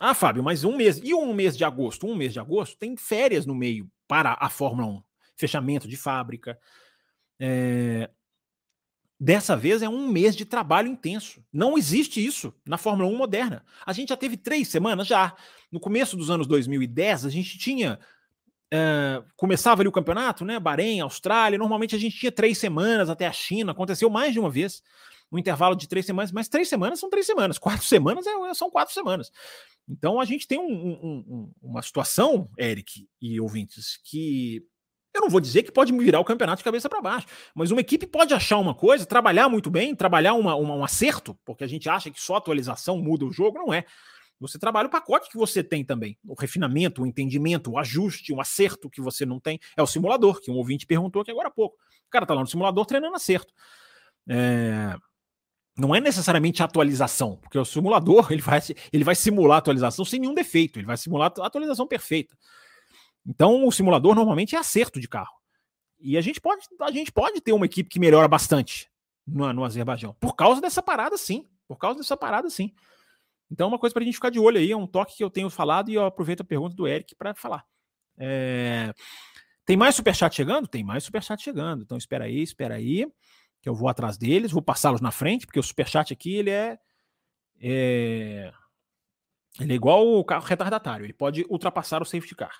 Ah, Fábio, mas um mês. E um mês de agosto? Um mês de agosto tem férias no meio para a Fórmula 1. Fechamento de fábrica, é... Dessa vez é um mês de trabalho intenso. Não existe isso na Fórmula 1 moderna. A gente já teve três semanas já. No começo dos anos 2010, a gente tinha. É, começava ali o campeonato, né? Bahrein, Austrália. Normalmente a gente tinha três semanas até a China. Aconteceu mais de uma vez. Um intervalo de três semanas, mas três semanas são três semanas, quatro semanas é, são quatro semanas. Então a gente tem um, um, uma situação, Eric e ouvintes, que eu não vou dizer que pode virar o campeonato de cabeça para baixo, mas uma equipe pode achar uma coisa, trabalhar muito bem, trabalhar uma, uma, um acerto, porque a gente acha que só atualização muda o jogo, não é. Você trabalha o pacote que você tem também, o refinamento, o entendimento, o ajuste, o acerto que você não tem. É o simulador, que um ouvinte perguntou aqui agora há pouco. O cara tá lá no simulador treinando acerto. É... Não é necessariamente atualização, porque o simulador ele vai, ele vai simular atualização sem nenhum defeito, ele vai simular a atualização perfeita. Então, o simulador normalmente é acerto de carro. E a gente pode, a gente pode ter uma equipe que melhora bastante no, no Azerbaijão. Por causa dessa parada, sim. Por causa dessa parada, sim. Então, é uma coisa para a gente ficar de olho aí, é um toque que eu tenho falado e eu aproveito a pergunta do Eric para falar. É... Tem mais superchat chegando? Tem mais superchat chegando. Então, espera aí, espera aí, que eu vou atrás deles, vou passá-los na frente, porque o superchat aqui, ele é, é... Ele é igual o carro retardatário, ele pode ultrapassar o safety car.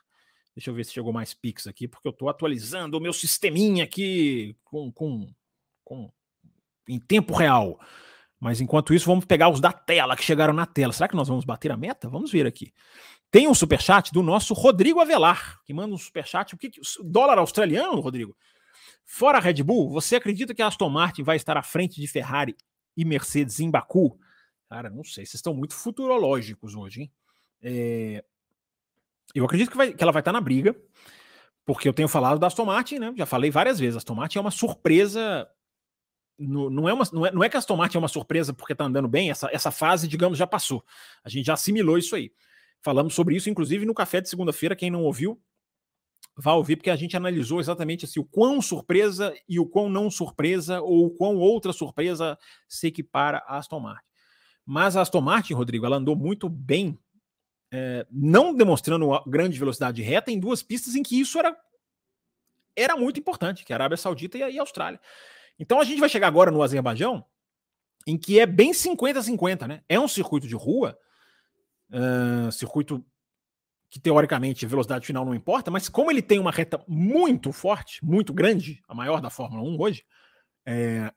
Deixa eu ver se chegou mais Pix aqui, porque eu estou atualizando o meu sisteminha aqui com, com, com, em tempo real. Mas enquanto isso, vamos pegar os da tela que chegaram na tela. Será que nós vamos bater a meta? Vamos ver aqui. Tem um superchat do nosso Rodrigo Avelar, que manda um superchat. O que, dólar australiano, Rodrigo? Fora Red Bull, você acredita que a Aston Martin vai estar à frente de Ferrari e Mercedes em Baku? Cara, não sei. Vocês estão muito futurológicos hoje, hein? É, eu acredito que, vai, que ela vai estar na briga, porque eu tenho falado da Aston Martin, né? Já falei várias vezes. A Aston Martin é uma surpresa. Não, é uma, não, é, não é que a Aston Martin é uma surpresa porque está andando bem, essa, essa fase, digamos, já passou. A gente já assimilou isso aí. Falamos sobre isso, inclusive, no café de segunda-feira. Quem não ouviu, vá ouvir, porque a gente analisou exatamente assim, o quão surpresa e o quão não surpresa, ou o quão outra surpresa se equipara a Aston Martin. Mas a Aston Martin, Rodrigo, ela andou muito bem é, não demonstrando grande velocidade reta em duas pistas em que isso era, era muito importante, que a Arábia Saudita e a, e a Austrália. Então a gente vai chegar agora no Azerbaijão, em que é bem 50-50, né? É um circuito de rua, uh, circuito que teoricamente velocidade final não importa, mas como ele tem uma reta muito forte, muito grande, a maior da Fórmula 1 hoje, é,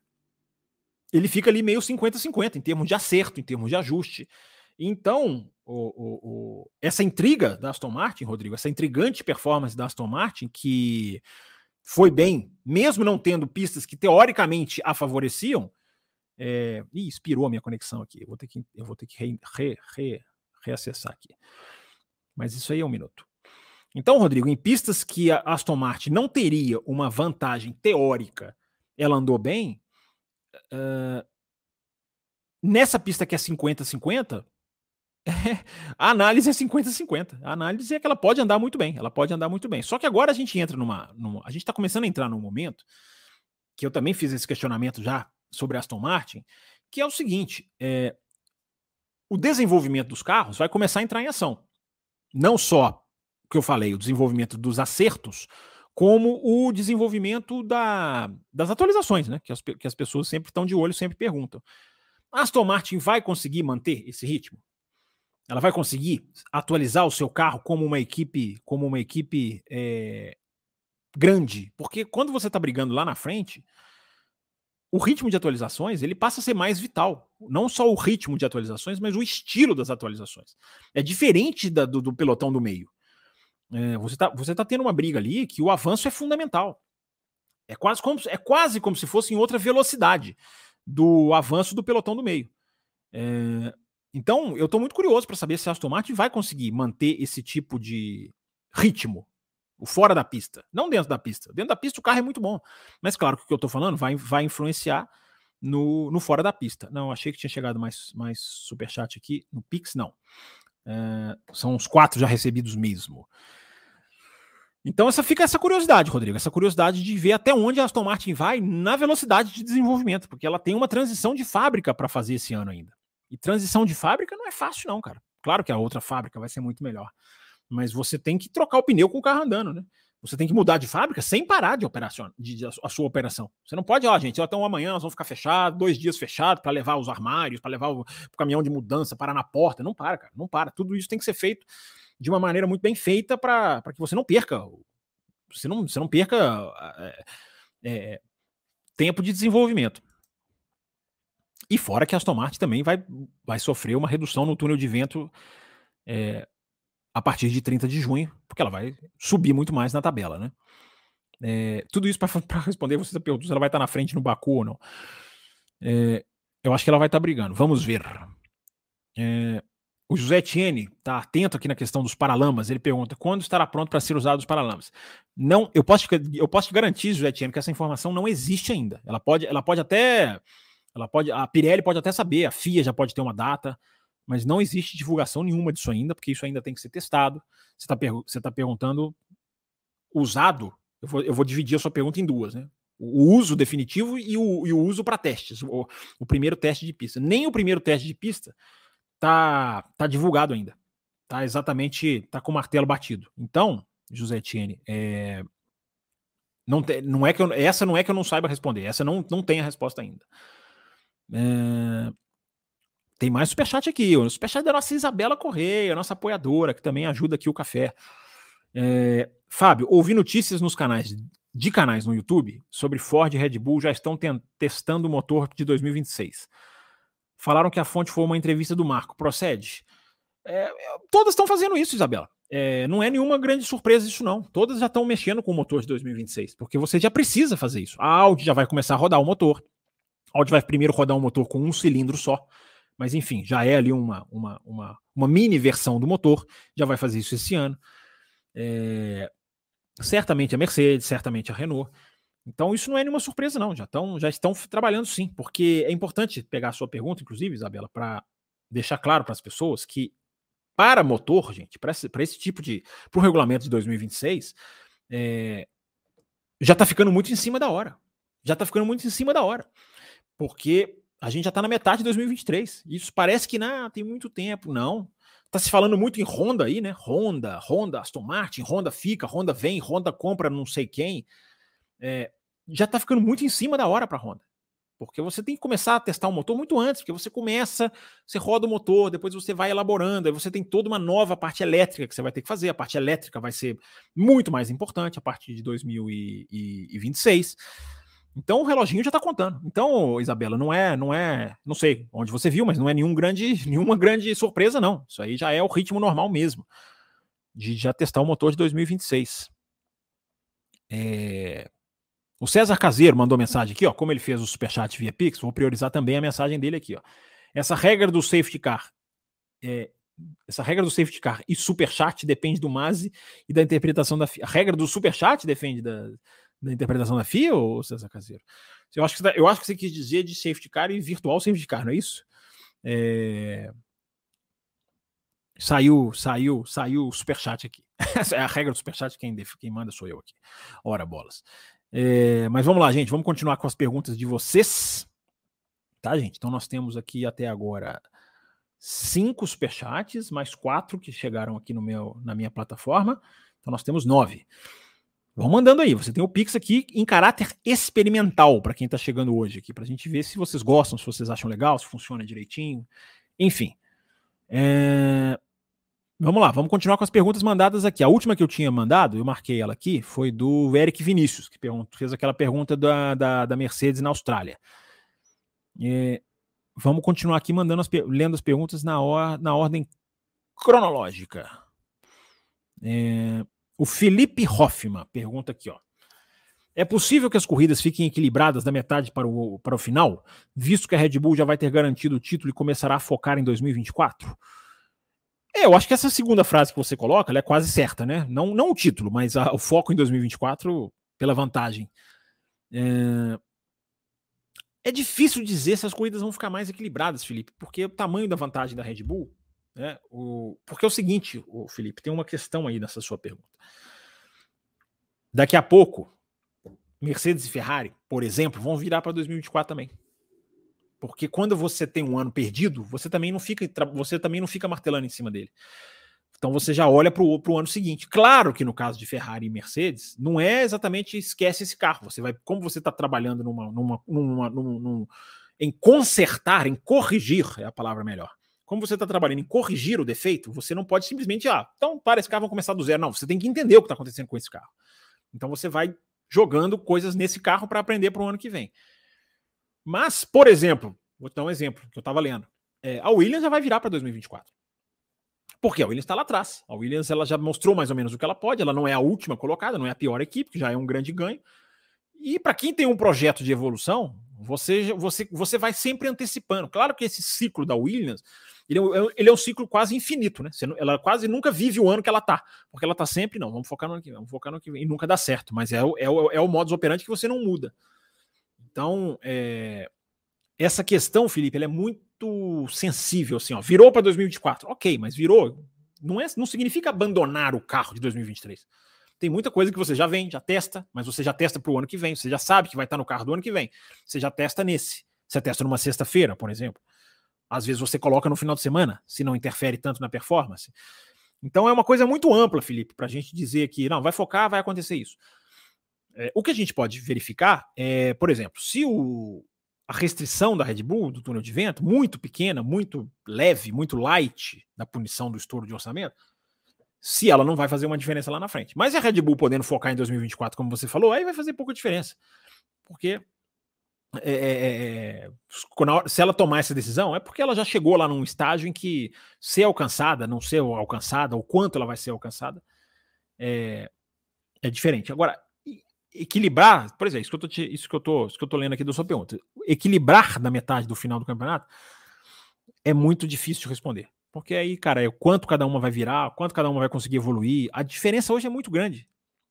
ele fica ali meio 50-50 em termos de acerto, em termos de ajuste. Então, o, o, o, essa intriga da Aston Martin, Rodrigo, essa intrigante performance da Aston Martin, que foi bem, mesmo não tendo pistas que teoricamente a favoreciam. É... Ih, expirou a minha conexão aqui. Eu vou ter que, eu vou ter que re, re, re, reacessar aqui. Mas isso aí é um minuto. Então, Rodrigo, em pistas que a Aston Martin não teria uma vantagem teórica, ela andou bem. Uh, nessa pista que é 50-50, a análise é 50-50. A análise é que ela pode andar muito bem. Ela pode andar muito bem. Só que agora a gente entra numa. numa a gente está começando a entrar num momento que eu também fiz esse questionamento já sobre Aston Martin, que é o seguinte: é, o desenvolvimento dos carros vai começar a entrar em ação. Não só o que eu falei, o desenvolvimento dos acertos, como o desenvolvimento da, das atualizações, né? Que as, que as pessoas sempre estão de olho, sempre perguntam. A Aston Martin vai conseguir manter esse ritmo? Ela vai conseguir atualizar o seu carro como uma equipe, como uma equipe é, grande, porque quando você está brigando lá na frente, o ritmo de atualizações ele passa a ser mais vital. Não só o ritmo de atualizações, mas o estilo das atualizações. É diferente da, do, do, pelotão do meio. É, você está você tá tendo uma briga ali que o avanço é fundamental. É quase como, é quase como se fosse em outra velocidade do avanço do pelotão do meio. É, então, eu estou muito curioso para saber se a Aston Martin vai conseguir manter esse tipo de ritmo, o fora da pista, não dentro da pista. Dentro da pista o carro é muito bom, mas claro que o que eu estou falando vai, vai influenciar no, no fora da pista. Não, achei que tinha chegado mais, mais superchat aqui. No Pix, não. É, são os quatro já recebidos mesmo. Então essa fica essa curiosidade, Rodrigo, essa curiosidade de ver até onde a Aston Martin vai na velocidade de desenvolvimento, porque ela tem uma transição de fábrica para fazer esse ano ainda. E transição de fábrica não é fácil, não, cara. Claro que a outra fábrica vai ser muito melhor. Mas você tem que trocar o pneu com o carro andando, né? Você tem que mudar de fábrica sem parar de operação, de, de, a sua operação. Você não pode, ó, gente, até amanhã nós vamos ficar fechados, dois dias fechados para levar os armários, para levar o, o, caminhão de mudança, parar na porta. Não para, cara, não para. Tudo isso tem que ser feito de uma maneira muito bem feita para que você não perca. Você não, você não perca é, é, tempo de desenvolvimento. E fora que a Aston Martin também vai, vai sofrer uma redução no túnel de vento é, a partir de 30 de junho, porque ela vai subir muito mais na tabela, né? É, tudo isso para responder você pergunta se ela vai estar na frente no Baku ou não. É, eu acho que ela vai estar brigando. Vamos ver. É, o José Etienne está atento aqui na questão dos paralamas. Ele pergunta quando estará pronto para ser usado os paralamas. Não, eu posso, eu posso garantir, José Etienne, que essa informação não existe ainda. Ela pode, ela pode até, ela pode, a Pirelli pode até saber, a FIA já pode ter uma data, mas não existe divulgação nenhuma disso ainda, porque isso ainda tem que ser testado. Você está per tá perguntando usado eu vou, eu vou dividir a sua pergunta em duas, né? O uso definitivo e o, e o uso para testes. O, o, primeiro teste de pista. Nem o primeiro teste de pista tá, tá divulgado ainda. Tá exatamente, tá com o martelo batido. Então, José Tiene, é, não, te, não é que eu, essa não é que eu não saiba responder. Essa não, não tem a resposta ainda. É, tem mais superchat aqui. O superchat da nossa Isabela Correia, nossa apoiadora, que também ajuda aqui o café. É, Fábio, ouvi notícias nos canais de canais no YouTube sobre Ford e Red Bull já estão testando o motor de 2026. Falaram que a fonte foi uma entrevista do Marco. Procede? É, é, todas estão fazendo isso, Isabela. É, não é nenhuma grande surpresa isso, não. Todas já estão mexendo com o motor de 2026, porque você já precisa fazer isso. A Audi já vai começar a rodar o motor. A Audi vai primeiro rodar um motor com um cilindro só. Mas enfim, já é ali uma, uma, uma, uma mini versão do motor. Já vai fazer isso esse ano. É, certamente a Mercedes, certamente a Renault. Então isso não é nenhuma surpresa, não. Já estão, já estão trabalhando sim, porque é importante pegar a sua pergunta, inclusive, Isabela, para deixar claro para as pessoas que para motor, gente, para esse, esse tipo de. para o regulamento de 2026, é, já está ficando muito em cima da hora. Já está ficando muito em cima da hora. Porque a gente já está na metade de 2023. Isso parece que não, tem muito tempo. Não. Tá se falando muito em Honda aí, né? Honda, Honda, Aston Martin, Honda fica, Honda vem, Honda compra não sei quem. É, já tá ficando muito em cima da hora para Honda. Porque você tem que começar a testar o motor muito antes, porque você começa, você roda o motor, depois você vai elaborando, aí você tem toda uma nova parte elétrica que você vai ter que fazer. A parte elétrica vai ser muito mais importante a partir de 2026. Então o reloginho já está contando. Então, Isabela, não é, não é, não sei onde você viu, mas não é nenhum grande, nenhuma grande surpresa, não. Isso aí já é o ritmo normal mesmo de já testar o motor de 2026. É... O César Caseiro mandou mensagem aqui, ó. Como ele fez o superchat via Pix, vou priorizar também a mensagem dele aqui, ó. Essa regra do safety car, é... essa regra do safety car e superchat depende do Mazi e da interpretação da A regra do superchat depende da da interpretação da FIA, ou César Caseiro? Eu acho, que, tá, eu acho que você quis dizer de safety car e virtual safety car, não é isso? É... Saiu, saiu, saiu o superchat aqui. Essa é a regra do superchat, quem, quem manda sou eu aqui. Ora, bolas. É, mas vamos lá, gente, vamos continuar com as perguntas de vocês. Tá, gente? Então nós temos aqui até agora cinco superchats, mais quatro que chegaram aqui no meu, na minha plataforma. Então nós temos nove. Vão mandando aí. Você tem o Pix aqui em caráter experimental para quem está chegando hoje aqui, para a gente ver se vocês gostam, se vocês acham legal, se funciona direitinho. Enfim. É... Vamos lá, vamos continuar com as perguntas mandadas aqui. A última que eu tinha mandado, eu marquei ela aqui, foi do Eric Vinícius, que fez aquela pergunta da, da, da Mercedes na Austrália. É... Vamos continuar aqui mandando as, lendo as perguntas na, or, na ordem cronológica. É... O Felipe Hoffman pergunta aqui, ó. É possível que as corridas fiquem equilibradas da metade para o, para o final, visto que a Red Bull já vai ter garantido o título e começará a focar em 2024? É, eu acho que essa segunda frase que você coloca é quase certa, né? Não, não o título, mas a, o foco em 2024 pela vantagem. É... é difícil dizer se as corridas vão ficar mais equilibradas, Felipe, porque o tamanho da vantagem da Red Bull né? O, porque é o seguinte, o Felipe, tem uma questão aí nessa sua pergunta. Daqui a pouco, Mercedes e Ferrari, por exemplo, vão virar para 2024 também. Porque quando você tem um ano perdido, você também não fica, você também não fica martelando em cima dele. Então você já olha para o ano seguinte. Claro que no caso de Ferrari e Mercedes, não é exatamente esquece esse carro. Você vai, como você está trabalhando numa, numa, numa, em consertar, em corrigir, é a palavra melhor como você está trabalhando em corrigir o defeito, você não pode simplesmente, ah, então para esse carro, vamos começar do zero. Não, você tem que entender o que está acontecendo com esse carro. Então você vai jogando coisas nesse carro para aprender para o ano que vem. Mas, por exemplo, vou te dar um exemplo que eu estava lendo. É, a Williams já vai virar para 2024. Porque a Williams está lá atrás. A Williams ela já mostrou mais ou menos o que ela pode. Ela não é a última colocada, não é a pior equipe, que já é um grande ganho. E para quem tem um projeto de evolução, você, você, você vai sempre antecipando. Claro que esse ciclo da Williams ele é, é ele é um ciclo quase infinito, né? ela quase nunca vive o ano que ela tá, porque ela tá sempre, não, vamos focar no ano que vem, vamos focar no ano que vem, e nunca dá certo, mas é, o, é, é o modus operandi que você não muda. Então, é, essa questão, Felipe, é muito sensível, assim, ó, virou para 2024, ok, mas virou, não, é, não significa abandonar o carro de 2023. Tem muita coisa que você já vem, já testa, mas você já testa para o ano que vem, você já sabe que vai estar no carro do ano que vem, você já testa nesse. Você testa numa sexta-feira, por exemplo. Às vezes você coloca no final de semana, se não interfere tanto na performance. Então é uma coisa muito ampla, Felipe, para a gente dizer que não, vai focar, vai acontecer isso. É, o que a gente pode verificar é, por exemplo, se o, a restrição da Red Bull, do túnel de vento, muito pequena, muito leve, muito light da punição do estouro de orçamento, se ela não vai fazer uma diferença lá na frente. Mas a Red Bull podendo focar em 2024, como você falou, aí vai fazer pouca diferença. Porque é, é, é se ela tomar essa decisão, é porque ela já chegou lá num estágio em que ser alcançada, não ser alcançada, o quanto ela vai ser alcançada, é, é diferente. Agora, equilibrar, por exemplo, isso que eu tô, isso que eu tô, isso que eu tô lendo aqui da sua pergunta, equilibrar da metade do final do campeonato é muito difícil de responder. Porque aí, cara, é quanto cada uma vai virar, quanto cada uma vai conseguir evoluir. A diferença hoje é muito grande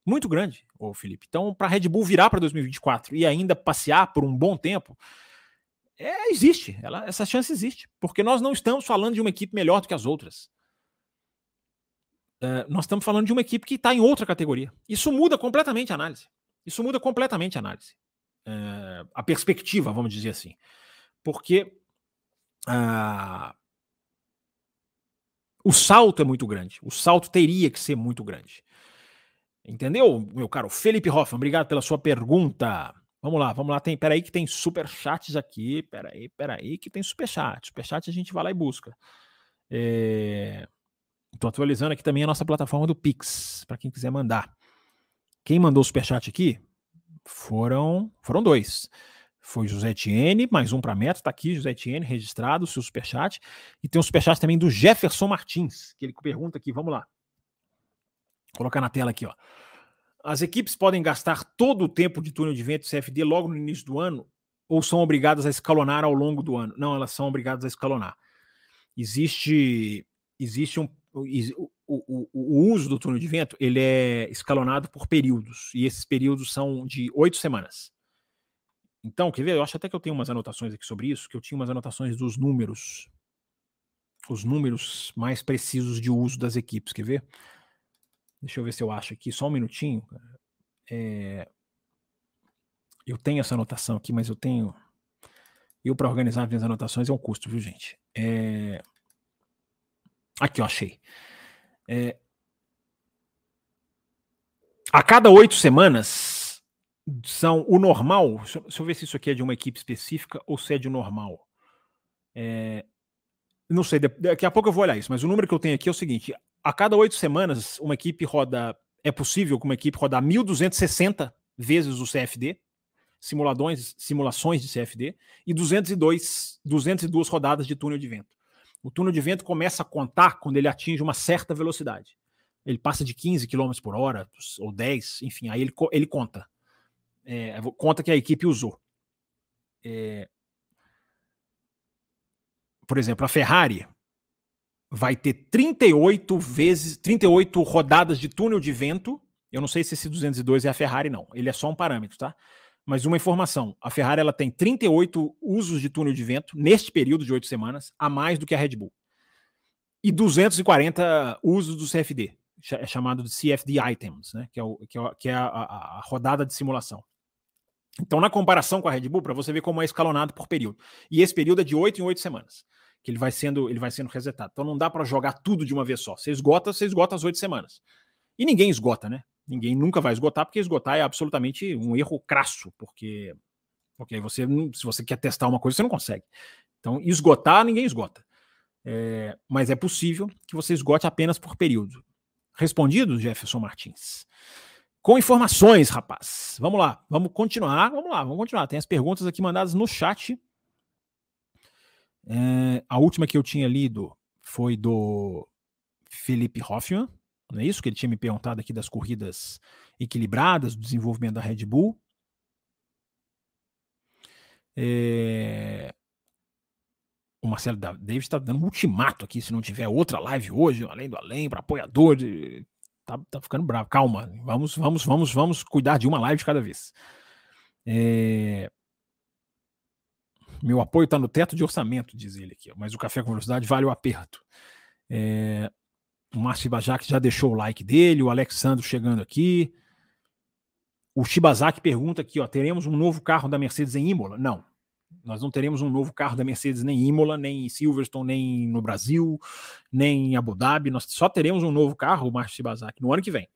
muito grande, o Felipe. Então, para a Red Bull virar para 2024 e ainda passear por um bom tempo, é, existe, ela, essa chance existe, porque nós não estamos falando de uma equipe melhor do que as outras. É, nós estamos falando de uma equipe que está em outra categoria. Isso muda completamente a análise. Isso muda completamente a análise. É, a perspectiva, vamos dizer assim. Porque ah, o salto é muito grande. O salto teria que ser muito grande. Entendeu, meu caro Felipe Hoffman? Obrigado pela sua pergunta. Vamos lá, vamos lá. Tem, peraí que tem superchats aqui. Peraí, peraí que tem superchat. Superchat a gente vai lá e busca. Estou é... atualizando aqui também a nossa plataforma do Pix, para quem quiser mandar. Quem mandou o superchat aqui foram, foram dois. Foi José Etienne, mais um para meta, tá aqui, José Etienne, registrado, seu superchat. E tem um superchat também do Jefferson Martins, que ele pergunta aqui, vamos lá. Colocar na tela aqui, ó. As equipes podem gastar todo o tempo de túnel de vento CFD logo no início do ano ou são obrigadas a escalonar ao longo do ano? Não, elas são obrigadas a escalonar. Existe, existe um, o, o, o, uso do túnel de vento ele é escalonado por períodos e esses períodos são de oito semanas. Então, quer ver? Eu acho até que eu tenho umas anotações aqui sobre isso, que eu tinha umas anotações dos números, os números mais precisos de uso das equipes. Quer ver? Deixa eu ver se eu acho aqui, só um minutinho. É, eu tenho essa anotação aqui, mas eu tenho. Eu, para organizar minhas anotações, é um custo, viu, gente? É, aqui, eu achei. É, a cada oito semanas são o normal. Deixa, eu ver se isso aqui é de uma equipe específica ou se é de normal. É, não sei, daqui a pouco eu vou olhar isso, mas o número que eu tenho aqui é o seguinte: a cada oito semanas, uma equipe roda. É possível que uma equipe rodar 1.260 vezes o CFD, simuladões, simulações de CFD, e 202, 202 rodadas de túnel de vento. O túnel de vento começa a contar quando ele atinge uma certa velocidade. Ele passa de 15 km por hora, ou 10, enfim, aí ele, ele conta. É, conta que a equipe usou. É, por exemplo, a Ferrari vai ter 38 vezes, 38 rodadas de túnel de vento. Eu não sei se esse 202 é a Ferrari, não. Ele é só um parâmetro, tá? Mas uma informação: a Ferrari ela tem 38 usos de túnel de vento neste período de oito semanas, a mais do que a Red Bull. E 240 usos do CFD, é chamado de CFD Items, né? que é, o, que é, que é a, a, a rodada de simulação. Então, na comparação com a Red Bull, para você ver como é escalonado por período. E esse período é de 8 em 8 semanas que ele vai sendo, ele vai sendo resetado. Então não dá para jogar tudo de uma vez só. Você esgota, você esgota as oito semanas. E ninguém esgota, né? Ninguém nunca vai esgotar, porque esgotar é absolutamente um erro crasso, porque, porque você, se você quer testar uma coisa, você não consegue. Então, esgotar, ninguém esgota. É, mas é possível que você esgote apenas por período. Respondido, Jefferson Martins? Com informações, rapaz. Vamos lá, vamos continuar, vamos lá, vamos continuar. Tem as perguntas aqui mandadas no chat É, a última que eu tinha lido foi do Felipe Hoffman, não é isso? Que ele tinha me perguntado aqui das corridas equilibradas, do desenvolvimento da Red Bull. É... O Marcelo Davis está dando um ultimato aqui, se não tiver outra live hoje, além do além, para apoiador, de... tá, tá ficando bravo. Calma, vamos, vamos, vamos, vamos cuidar de uma live de cada vez. É... Meu apoio está no teto de orçamento, diz ele aqui, mas o café com velocidade vale o aperto. É... O Márcio Bajac já deixou o like dele, o Alexandre chegando aqui. O Shibazaki pergunta aqui, ó, teremos um novo carro da Mercedes em Imola? Não. Nós não teremos um novo carro da Mercedes nem em Imola, nem em Silverstone, nem no Brasil, nem em Abu Dhabi. Nós só teremos um novo carro, o Márcio Shibazaki, no ano que vem.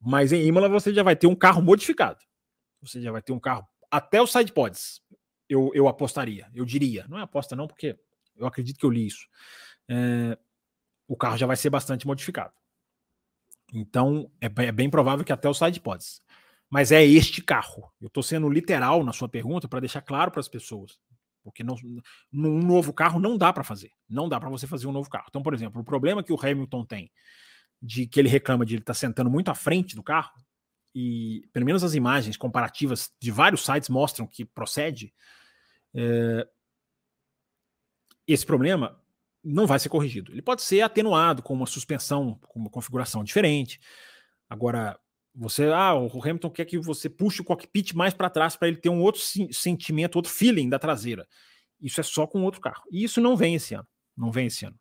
Mas em Imola você já vai ter um carro modificado. Você já vai ter um carro até os sidepods. Eu, eu apostaria, eu diria. Não é aposta não, porque eu acredito que eu li isso. É, o carro já vai ser bastante modificado. Então, é, é bem provável que até os sidepods. Mas é este carro. Eu estou sendo literal na sua pergunta para deixar claro para as pessoas. Porque não, num novo carro não dá para fazer. Não dá para você fazer um novo carro. Então, por exemplo, o problema que o Hamilton tem de que ele reclama de ele estar tá sentando muito à frente do carro, e pelo menos as imagens comparativas de vários sites mostram que procede, é, esse problema não vai ser corrigido. Ele pode ser atenuado com uma suspensão, com uma configuração diferente. Agora, você, ah, o Hamilton quer que você puxe o cockpit mais para trás para ele ter um outro sentimento, outro feeling da traseira. Isso é só com outro carro. E isso não vem esse ano. Não vem esse ano.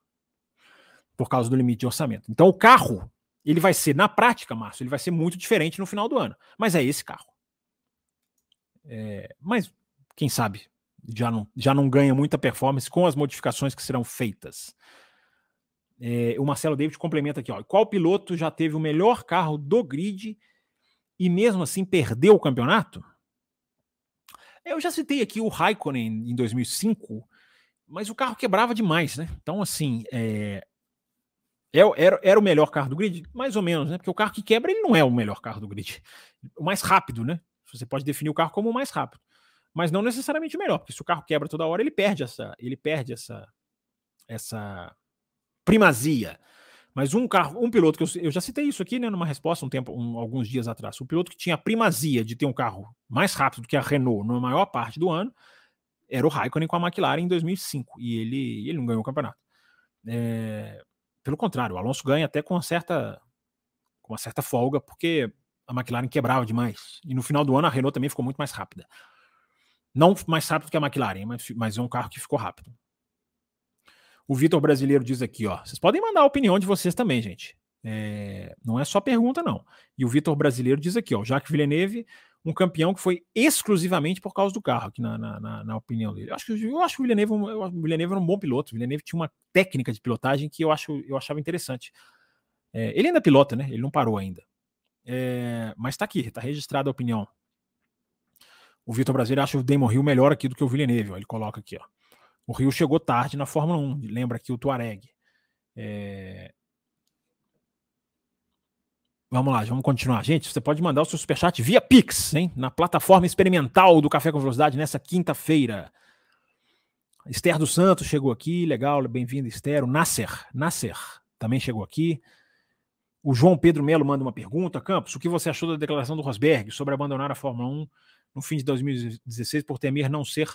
Por causa do limite de orçamento. Então, o carro, ele vai ser, na prática, Márcio, ele vai ser muito diferente no final do ano. Mas é esse carro. É, mas, quem sabe, já não, já não ganha muita performance com as modificações que serão feitas. É, o Marcelo David complementa aqui: ó, qual piloto já teve o melhor carro do grid e mesmo assim perdeu o campeonato? Eu já citei aqui o Raikkonen em 2005, mas o carro quebrava demais, né? Então, assim, é, é, era, era o melhor carro do grid? Mais ou menos, né? Porque o carro que quebra ele não é o melhor carro do grid. O mais rápido, né? Você pode definir o carro como o mais rápido mas não necessariamente melhor, porque se o carro quebra toda hora, ele perde essa, ele perde essa, essa primazia. Mas um carro, um piloto que eu, eu já citei isso aqui, né, numa resposta um tempo, um, alguns dias atrás, o piloto que tinha a primazia de ter um carro mais rápido do que a Renault na maior parte do ano era o Raikkonen com a McLaren em 2005 e ele, ele não ganhou o campeonato. É, pelo contrário, o Alonso ganha até com uma certa com uma certa folga, porque a McLaren quebrava demais. E no final do ano a Renault também ficou muito mais rápida. Não mais rápido que a McLaren, mas, mas é um carro que ficou rápido. O Vitor Brasileiro diz aqui, ó. Vocês podem mandar a opinião de vocês também, gente. É, não é só pergunta, não. E o Vitor Brasileiro diz aqui, ó. Jacques Villeneuve, um campeão que foi exclusivamente por causa do carro, aqui na, na, na, na opinião dele. Eu acho, eu acho que o Villeneuve, o Villeneuve era um bom piloto. O Villeneuve tinha uma técnica de pilotagem que eu, acho, eu achava interessante. É, ele ainda pilota, né? Ele não parou ainda. É, mas tá aqui, tá registrada a opinião o Vitor Brasileiro acha o Damon Hill melhor aqui do que o Villeneuve. Ó, ele coloca aqui, ó. O Rio chegou tarde na Fórmula 1. Lembra aqui o Tuareg. É... Vamos lá, vamos continuar. Gente, você pode mandar o seu superchat via Pix, hein? Na plataforma experimental do Café com Velocidade nessa quinta-feira. Esther dos Santos chegou aqui, legal, bem-vindo, Esther. O Nasser, Nasser também chegou aqui. O João Pedro Melo manda uma pergunta. Campos, o que você achou da declaração do Rosberg sobre abandonar a Fórmula 1 no fim de 2016 por temer não ser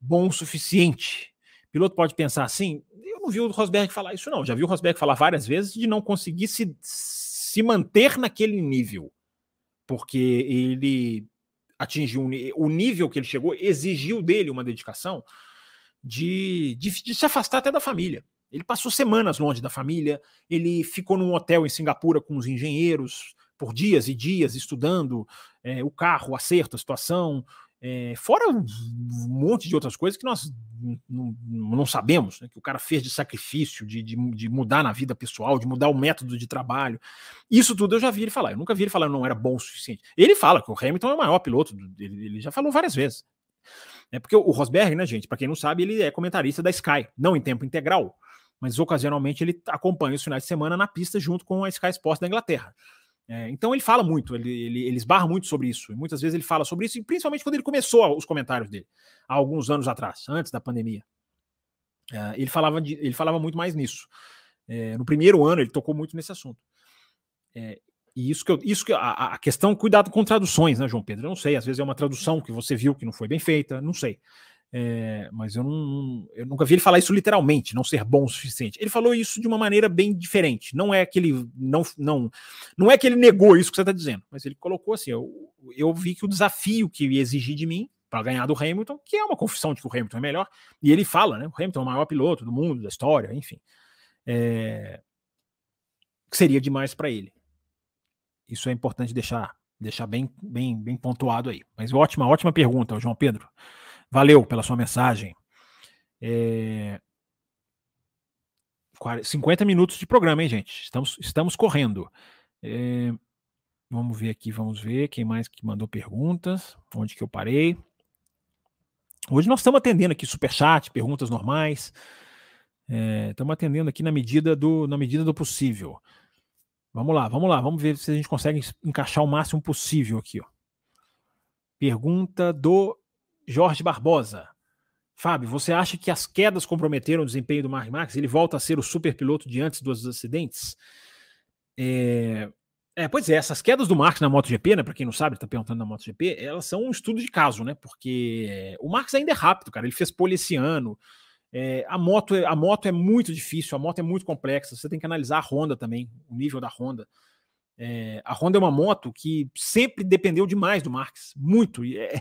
bom o suficiente. O piloto pode pensar assim: eu não vi o Rosberg falar isso, não. Já vi o Rosberg falar várias vezes de não conseguir se, se manter naquele nível, porque ele atingiu um, o nível que ele chegou, exigiu dele uma dedicação de, de, de se afastar até da família. Ele passou semanas longe da família, ele ficou num hotel em Singapura com os engenheiros por dias e dias estudando é, o carro, o acerto, a situação, é, fora um monte de outras coisas que nós não, sabemos, né, que o cara fez de sacrifício, de, de, de, mudar na vida pessoal, de mudar o método de trabalho. Isso tudo eu já vi ele falar. Eu nunca vi ele falar não era bom o suficiente. Ele fala que o Hamilton é o maior piloto, ele, ele já falou várias vezes. É porque o Rosberg, né, gente, para quem não sabe, ele é comentarista da Sky, não em tempo integral, mas ocasionalmente ele acompanha os finais de semana na pista junto com a Sky Sports da Inglaterra. É, então ele fala muito, ele, ele, ele esbarra muito sobre isso. E muitas vezes ele fala sobre isso, e principalmente quando ele começou os comentários dele, há alguns anos atrás, antes da pandemia. Uh, ele, falava de, ele falava muito mais nisso. É, no primeiro ano, ele tocou muito nesse assunto. É, e isso que, eu, isso que a, a, questão, cuidado com traduções, né, João Pedro? Eu não sei, às vezes é uma tradução que você viu que não foi bem feita, não sei. É, mas eu, não, eu nunca vi ele falar isso literalmente, não ser bom o suficiente. Ele falou isso de uma maneira bem diferente. Não é que ele não, não, não é que ele negou isso que você está dizendo, mas ele colocou assim: eu, eu vi que o desafio que ia exigir de mim para ganhar do Hamilton, que é uma confissão de que o Hamilton é melhor, e ele fala, né? O Hamilton é o maior piloto do mundo, da história, enfim. É, seria demais para ele. Isso é importante deixar, deixar bem, bem, bem pontuado aí. Mas ótima, ótima pergunta, João Pedro. Valeu pela sua mensagem. É... 50 minutos de programa, hein, gente? Estamos, estamos correndo. É... Vamos ver aqui, vamos ver quem mais que mandou perguntas. Onde que eu parei? Hoje nós estamos atendendo aqui superchat, perguntas normais. É, estamos atendendo aqui na medida do, na medida do possível. Vamos lá, vamos lá, vamos ver se a gente consegue encaixar o máximo possível aqui. Ó. Pergunta do Jorge Barbosa. Fábio, você acha que as quedas comprometeram o desempenho do Mark Marques? Ele volta a ser o super piloto de antes dos acidentes? É, é, pois é, essas quedas do Marx na MotoGP, né? Para quem não sabe, está perguntando na MotoGP, elas são um estudo de caso, né? Porque o Marx ainda é rápido, cara. Ele fez pole esse ano. É, a, moto, é, a moto é muito difícil, a moto é muito complexa. Você tem que analisar a Honda também, o nível da Honda. É, a Honda é uma moto que sempre dependeu demais do Marx, muito. É,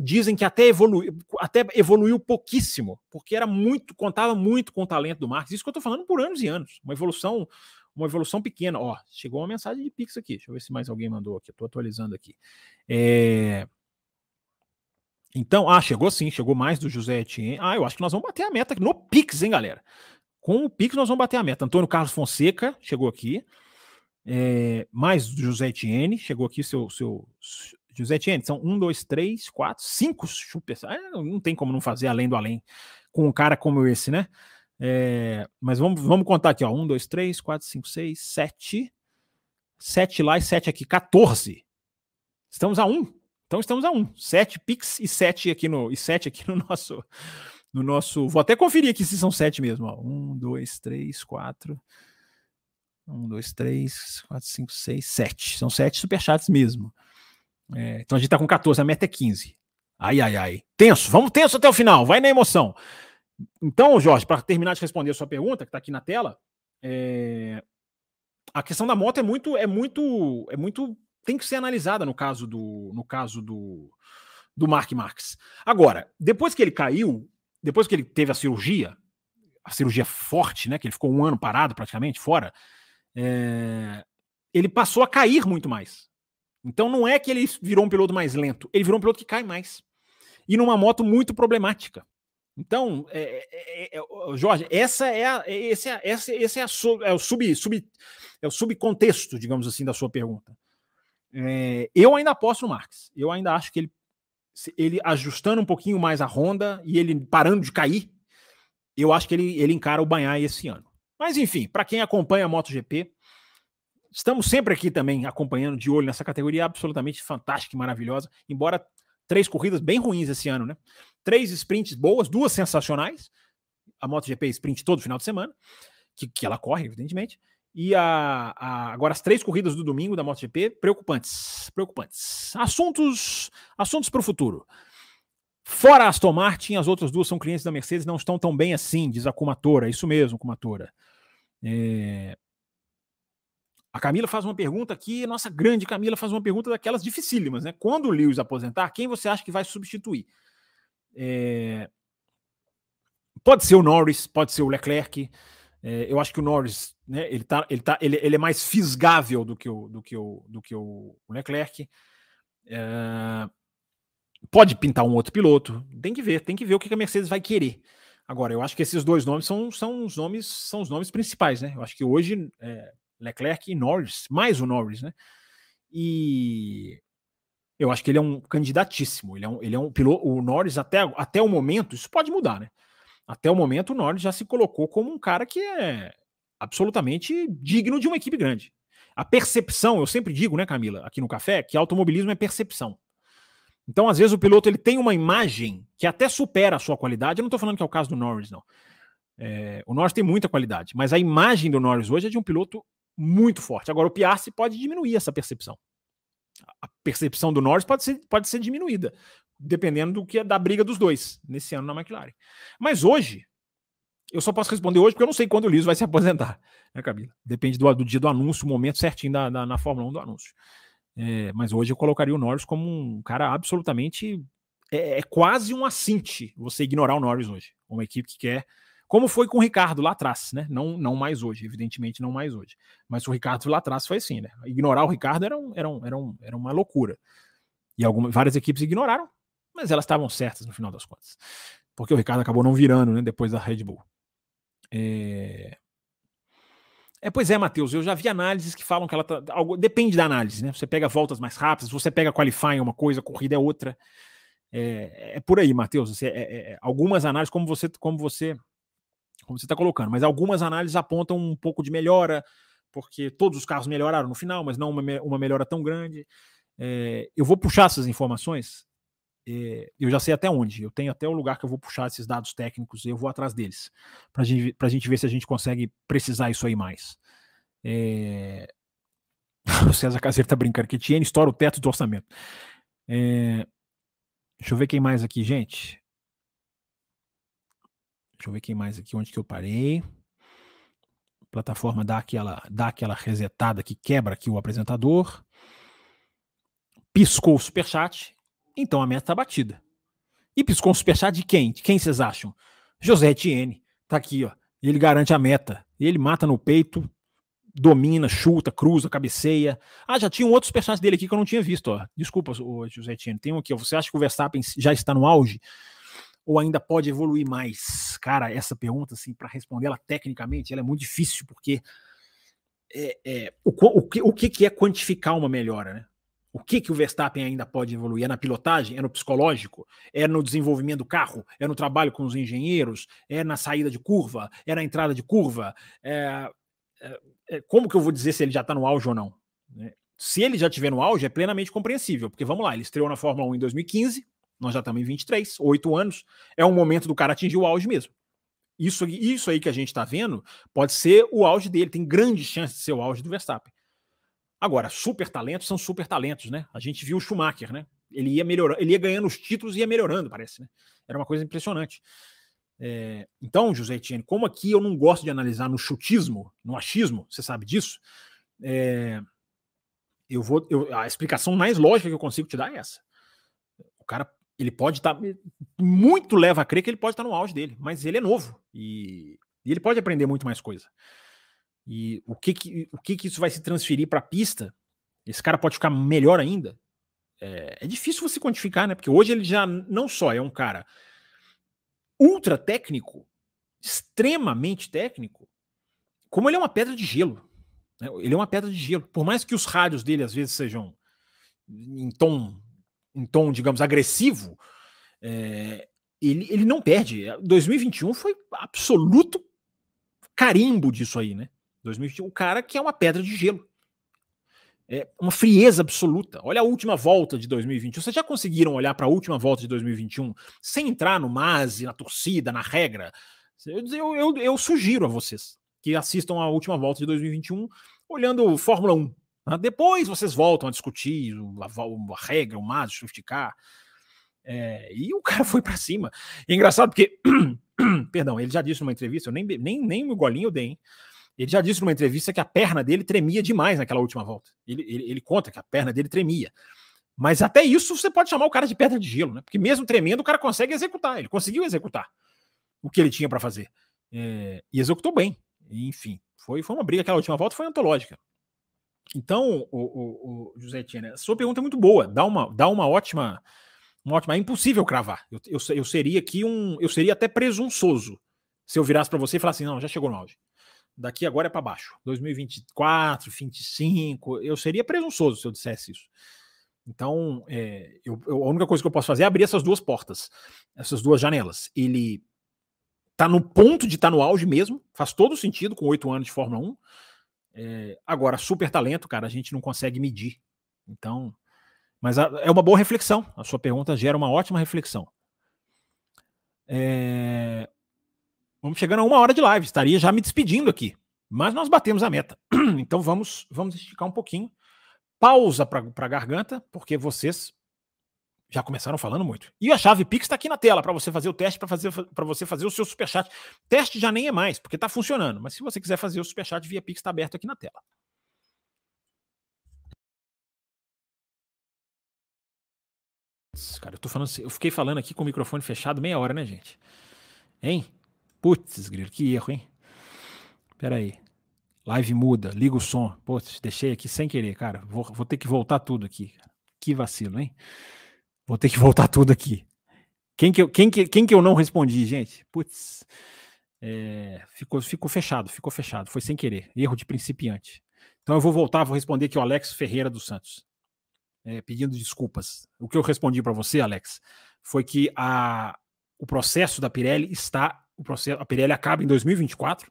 dizem que até evoluiu, até evoluiu pouquíssimo, porque era muito, contava muito com o talento do Marx. Isso que eu estou falando por anos e anos. Uma evolução, uma evolução pequena. Ó, chegou uma mensagem de Pix aqui. Deixa eu ver se mais alguém mandou aqui. Estou atualizando aqui. É, então, ah, chegou sim, chegou mais do José Etienne. Ah, eu acho que nós vamos bater a meta no Pix, hein, galera? Com o Pix nós vamos bater a meta. Antônio Carlos Fonseca chegou aqui. É, mais José Etienne, chegou aqui seu, seu José Etienne, são um, dois, três, quatro, cinco super. É, não tem como não fazer além do além com um cara como esse, né? É, mas vamos, vamos contar aqui, ó. Um, dois, três, quatro, cinco, seis, sete. Sete lá e sete aqui, 14. Estamos a um. Então estamos a um. Sete Pix e sete aqui no, e sete aqui no nosso. No nosso. Vou até conferir aqui se são sete mesmo. Ó. Um, dois, três, quatro. Um, dois, três, quatro, cinco, seis, sete. São sete superchats mesmo. É, então a gente tá com 14, a meta é 15. Ai, ai, ai. Tenso, vamos tenso até o final, vai na emoção. Então, Jorge, para terminar de responder a sua pergunta, que está aqui na tela, é... a questão da moto é muito, é muito, é muito, tem que ser analisada no caso do, no caso do, do Mark Marques. Agora, depois que ele caiu, depois que ele teve a cirurgia, a cirurgia forte, né, que ele ficou um ano parado praticamente fora, é, ele passou a cair muito mais. Então não é que ele virou um piloto mais lento, ele virou um piloto que cai mais. E numa moto muito problemática. Então, é, é, é, é Jorge, essa é a, esse é, esse, esse é, a, é o sub, sub, é o subcontexto, digamos assim, da sua pergunta. É, eu ainda aposto no Marx. Eu ainda acho que ele, ele ajustando um pouquinho mais a Honda e ele parando de cair, eu acho que ele, ele encara o Banhar esse ano. Mas enfim, para quem acompanha a MotoGP, estamos sempre aqui também acompanhando de olho nessa categoria absolutamente fantástica e maravilhosa, embora três corridas bem ruins esse ano, né? Três sprints boas, duas sensacionais. A MotoGP sprint todo final de semana, que, que ela corre, evidentemente. E a, a, agora as três corridas do domingo da MotoGP, preocupantes, preocupantes. Assuntos, assuntos para o futuro. Fora Aston Martin, as outras duas são clientes da Mercedes, não estão tão bem assim, diz a Kumatora. Isso mesmo, Kumatora. É... A Camila faz uma pergunta aqui, nossa grande Camila faz uma pergunta daquelas dificílimas, né? Quando o Lewis aposentar, quem você acha que vai substituir? É... Pode ser o Norris, pode ser o Leclerc. É, eu acho que o Norris, né, ele, tá, ele, tá, ele, ele é mais fisgável do que o, do que o, do que o Leclerc. É, Pode pintar um outro piloto, tem que ver, tem que ver o que a Mercedes vai querer. Agora, eu acho que esses dois nomes são, são os nomes são os nomes principais, né? Eu acho que hoje é, Leclerc e Norris, mais o Norris, né? E eu acho que ele é um candidatíssimo. Ele é um, ele é um piloto. O Norris, até, até o momento, isso pode mudar, né? Até o momento, o Norris já se colocou como um cara que é absolutamente digno de uma equipe grande. A percepção, eu sempre digo, né, Camila, aqui no café, que automobilismo é percepção. Então, às vezes, o piloto ele tem uma imagem que até supera a sua qualidade. Eu não estou falando que é o caso do Norris, não. É, o Norris tem muita qualidade, mas a imagem do Norris hoje é de um piloto muito forte. Agora, o Piastri pode diminuir essa percepção. A percepção do Norris pode ser, pode ser diminuída, dependendo do que é da briga dos dois nesse ano na McLaren. Mas hoje, eu só posso responder hoje porque eu não sei quando o Lewis vai se aposentar, né, Camila? Depende do, do dia do anúncio, o momento certinho da, da na Fórmula 1 do anúncio. É, mas hoje eu colocaria o Norris como um cara absolutamente. É, é quase um assinte você ignorar o Norris hoje. Uma equipe que quer. Como foi com o Ricardo lá atrás, né? Não, não mais hoje, evidentemente não mais hoje. Mas o Ricardo lá atrás foi assim, né? Ignorar o Ricardo era, um, era, um, era, um, era uma loucura. E algumas, várias equipes ignoraram, mas elas estavam certas no final das contas. Porque o Ricardo acabou não virando, né? Depois da Red Bull. É... É, pois é, Matheus, eu já vi análises que falam que ela tá. Algo, depende da análise, né? Você pega voltas mais rápidas, você pega qualifying uma coisa, corrida é outra. É, é por aí, Matheus. É, é, é, algumas análises, como você, como você, como você está colocando, mas algumas análises apontam um pouco de melhora, porque todos os carros melhoraram no final, mas não uma, uma melhora tão grande. É, eu vou puxar essas informações. É, eu já sei até onde. Eu tenho até o lugar que eu vou puxar esses dados técnicos eu vou atrás deles para gente, a gente ver se a gente consegue precisar isso aí mais. É... O César Caseiro tá brincando que Tiene estoura o teto do orçamento. É... Deixa eu ver quem mais aqui, gente. Deixa eu ver quem mais aqui, onde que eu parei. A plataforma dá aquela, dá aquela resetada que quebra aqui o apresentador. Piscou o superchat. Então a meta está batida. E piscou um superchat de quem? De quem vocês acham? José Etienne. Tá aqui, ó. Ele garante a meta. Ele mata no peito, domina, chuta, cruza, cabeceia. Ah, já tinha um outro superchat dele aqui que eu não tinha visto, ó. Desculpa, José Etienne. Tem um aqui, ó. Você acha que o Verstappen já está no auge? Ou ainda pode evoluir mais? Cara, essa pergunta, assim, para responder ela tecnicamente, ela é muito difícil, porque é, é, o, o, que, o que é quantificar uma melhora, né? O que, que o Verstappen ainda pode evoluir? É na pilotagem? É no psicológico? É no desenvolvimento do carro? É no trabalho com os engenheiros? É na saída de curva? É na entrada de curva? É, é, é como que eu vou dizer se ele já está no auge ou não? Né? Se ele já estiver no auge, é plenamente compreensível, porque vamos lá, ele estreou na Fórmula 1 em 2015, nós já estamos em 23, 8 anos, é um momento do cara atingir o auge mesmo. Isso, isso aí que a gente está vendo pode ser o auge dele, tem grande chance de ser o auge do Verstappen. Agora, super talentos são super talentos, né? A gente viu o Schumacher, né? Ele ia melhorando, ele ia ganhando os títulos e ia melhorando, parece, né? Era uma coisa impressionante. É, então, José Etienne, como aqui eu não gosto de analisar no chutismo, no achismo, você sabe disso, é, eu vou. Eu, a explicação mais lógica que eu consigo te dar é essa. O cara, ele pode estar. Tá, muito leva a crer que ele pode estar tá no auge dele, mas ele é novo e, e ele pode aprender muito mais coisa. E o que que, o que, que isso vai se transferir para a pista? Esse cara pode ficar melhor ainda? É, é, difícil você quantificar, né? Porque hoje ele já não só é um cara ultra técnico, extremamente técnico, como ele é uma pedra de gelo. Né? Ele é uma pedra de gelo. Por mais que os rádios dele às vezes sejam em tom, em tom digamos, agressivo, é, ele, ele não perde. 2021 foi absoluto carimbo disso aí, né? 2021, o cara que é uma pedra de gelo. É uma frieza absoluta. Olha a última volta de 2021. Vocês já conseguiram olhar para a última volta de 2021 sem entrar no MASE, na torcida, na regra? Eu, eu, eu, sugiro a vocês que assistam a última volta de 2021 olhando Fórmula 1. Tá? Depois vocês voltam a discutir a, a regra, o MASE, o safety car. É, e o cara foi para cima. E é engraçado porque, perdão, ele já disse numa entrevista, eu nem, nem, nem o golinho eu dei, hein? Ele já disse numa entrevista que a perna dele tremia demais naquela última volta. Ele, ele, ele, conta que a perna dele tremia. Mas até isso você pode chamar o cara de pedra de gelo, né? Porque mesmo tremendo, o cara consegue executar. Ele conseguiu executar o que ele tinha para fazer. É, e executou bem. enfim, foi, foi uma briga. Aquela última volta foi antológica. Então, o, o, o José sua pergunta é muito boa. Dá uma, dá uma ótima. Uma ótima. É impossível cravar. Eu, eu, eu seria aqui um. Eu seria até presunçoso se eu virasse para você e falasse assim: não, já chegou no auge daqui agora é para baixo. 2024, 2025, eu seria presunçoso se eu dissesse isso. Então, é, eu, eu, a única coisa que eu posso fazer é abrir essas duas portas, essas duas janelas. Ele tá no ponto de estar tá no auge mesmo, faz todo sentido com oito anos de Fórmula 1. É, agora, super talento, cara, a gente não consegue medir. Então, mas a, é uma boa reflexão. A sua pergunta gera uma ótima reflexão. É, Vamos chegando a uma hora de live, estaria já me despedindo aqui. Mas nós batemos a meta. Então vamos, vamos esticar um pouquinho. Pausa para a garganta, porque vocês já começaram falando muito. E a chave Pix está aqui na tela para você fazer o teste, para fazer para você fazer o seu superchat. Teste já nem é mais, porque está funcionando. Mas se você quiser fazer o superchat via Pix, está aberto aqui na tela. Cara, eu tô falando, eu fiquei falando aqui com o microfone fechado meia hora, né, gente? Hein? Putz, grilo, que erro, hein? Pera aí. Live muda, liga o som. Putz, deixei aqui sem querer, cara. Vou, vou ter que voltar tudo aqui. Que vacilo, hein? Vou ter que voltar tudo aqui. Quem que eu, quem que, quem que eu não respondi, gente? Putz. É, ficou, ficou fechado, ficou fechado. Foi sem querer. Erro de principiante. Então eu vou voltar, vou responder aqui o Alex Ferreira dos Santos é, pedindo desculpas. O que eu respondi para você, Alex, foi que a, o processo da Pirelli está. O processo, a Pirelli acaba em 2024,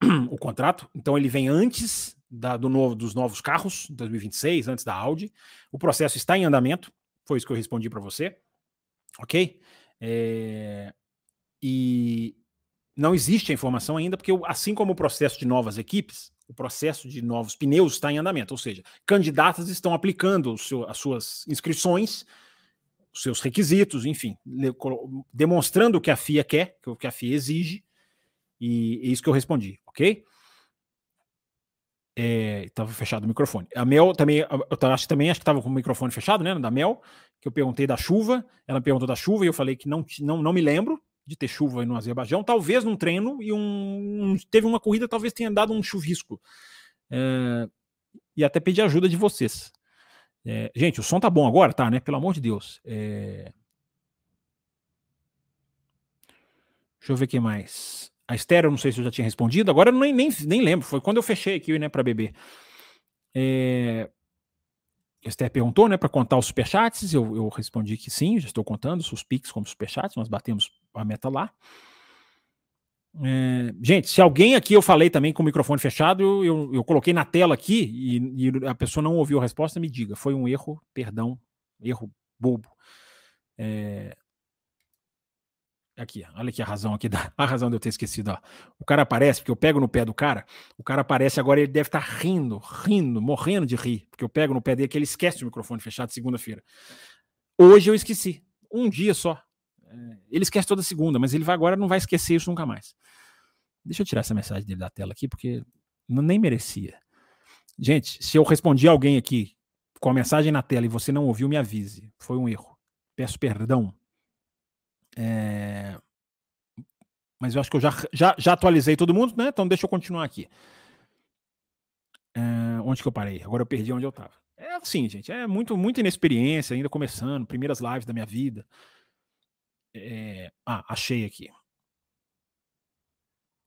o contrato, então ele vem antes da, do novo, dos novos carros, 2026, antes da Audi. O processo está em andamento, foi isso que eu respondi para você, ok? É, e não existe a informação ainda, porque assim como o processo de novas equipes, o processo de novos pneus está em andamento, ou seja, candidatas estão aplicando seu, as suas inscrições, os seus requisitos, enfim, demonstrando o que a FIA quer, o que a FIA exige, e é isso que eu respondi, ok? Estava é, fechado o microfone. A Mel também, eu acho, também acho que estava com o microfone fechado, né? Da Mel, que eu perguntei da chuva, ela perguntou da chuva e eu falei que não, não, não me lembro, de ter chuva no Azerbaijão, talvez num treino e um, um teve uma corrida, talvez tenha dado um chuvisco. É, e até pedir ajuda de vocês. É, gente, o som tá bom agora, tá, né? Pelo amor de Deus. É... Deixa eu ver quem mais. A Estéreo, não sei se eu já tinha respondido, agora eu nem, nem, nem lembro. Foi quando eu fechei aqui, né, para beber. É... Esther perguntou, né, para contar os superchats. Eu, eu respondi que sim, já estou contando os Pix como superchats, nós batemos a meta lá. É, gente, se alguém aqui eu falei também com o microfone fechado, eu, eu, coloquei na tela aqui e, e, a pessoa não ouviu a resposta, me diga. Foi um erro, perdão, erro bobo. É, Aqui, olha aqui a razão aqui, da, a razão de eu ter esquecido. Ó. O cara aparece, porque eu pego no pé do cara, o cara aparece agora, ele deve estar tá rindo, rindo, morrendo de rir, porque eu pego no pé dele que ele esquece o microfone fechado segunda-feira. Hoje eu esqueci, um dia só. É, ele esquece toda segunda, mas ele vai agora não vai esquecer isso nunca mais. Deixa eu tirar essa mensagem dele da tela aqui, porque não, nem merecia. Gente, se eu respondi alguém aqui com a mensagem na tela e você não ouviu, me avise. Foi um erro. Peço perdão. É... Mas eu acho que eu já, já, já atualizei todo mundo, né? Então deixa eu continuar aqui. É... Onde que eu parei? Agora eu perdi onde eu estava. É assim, gente, é muito, muita inexperiência, ainda começando, primeiras lives da minha vida. É... Ah, achei aqui.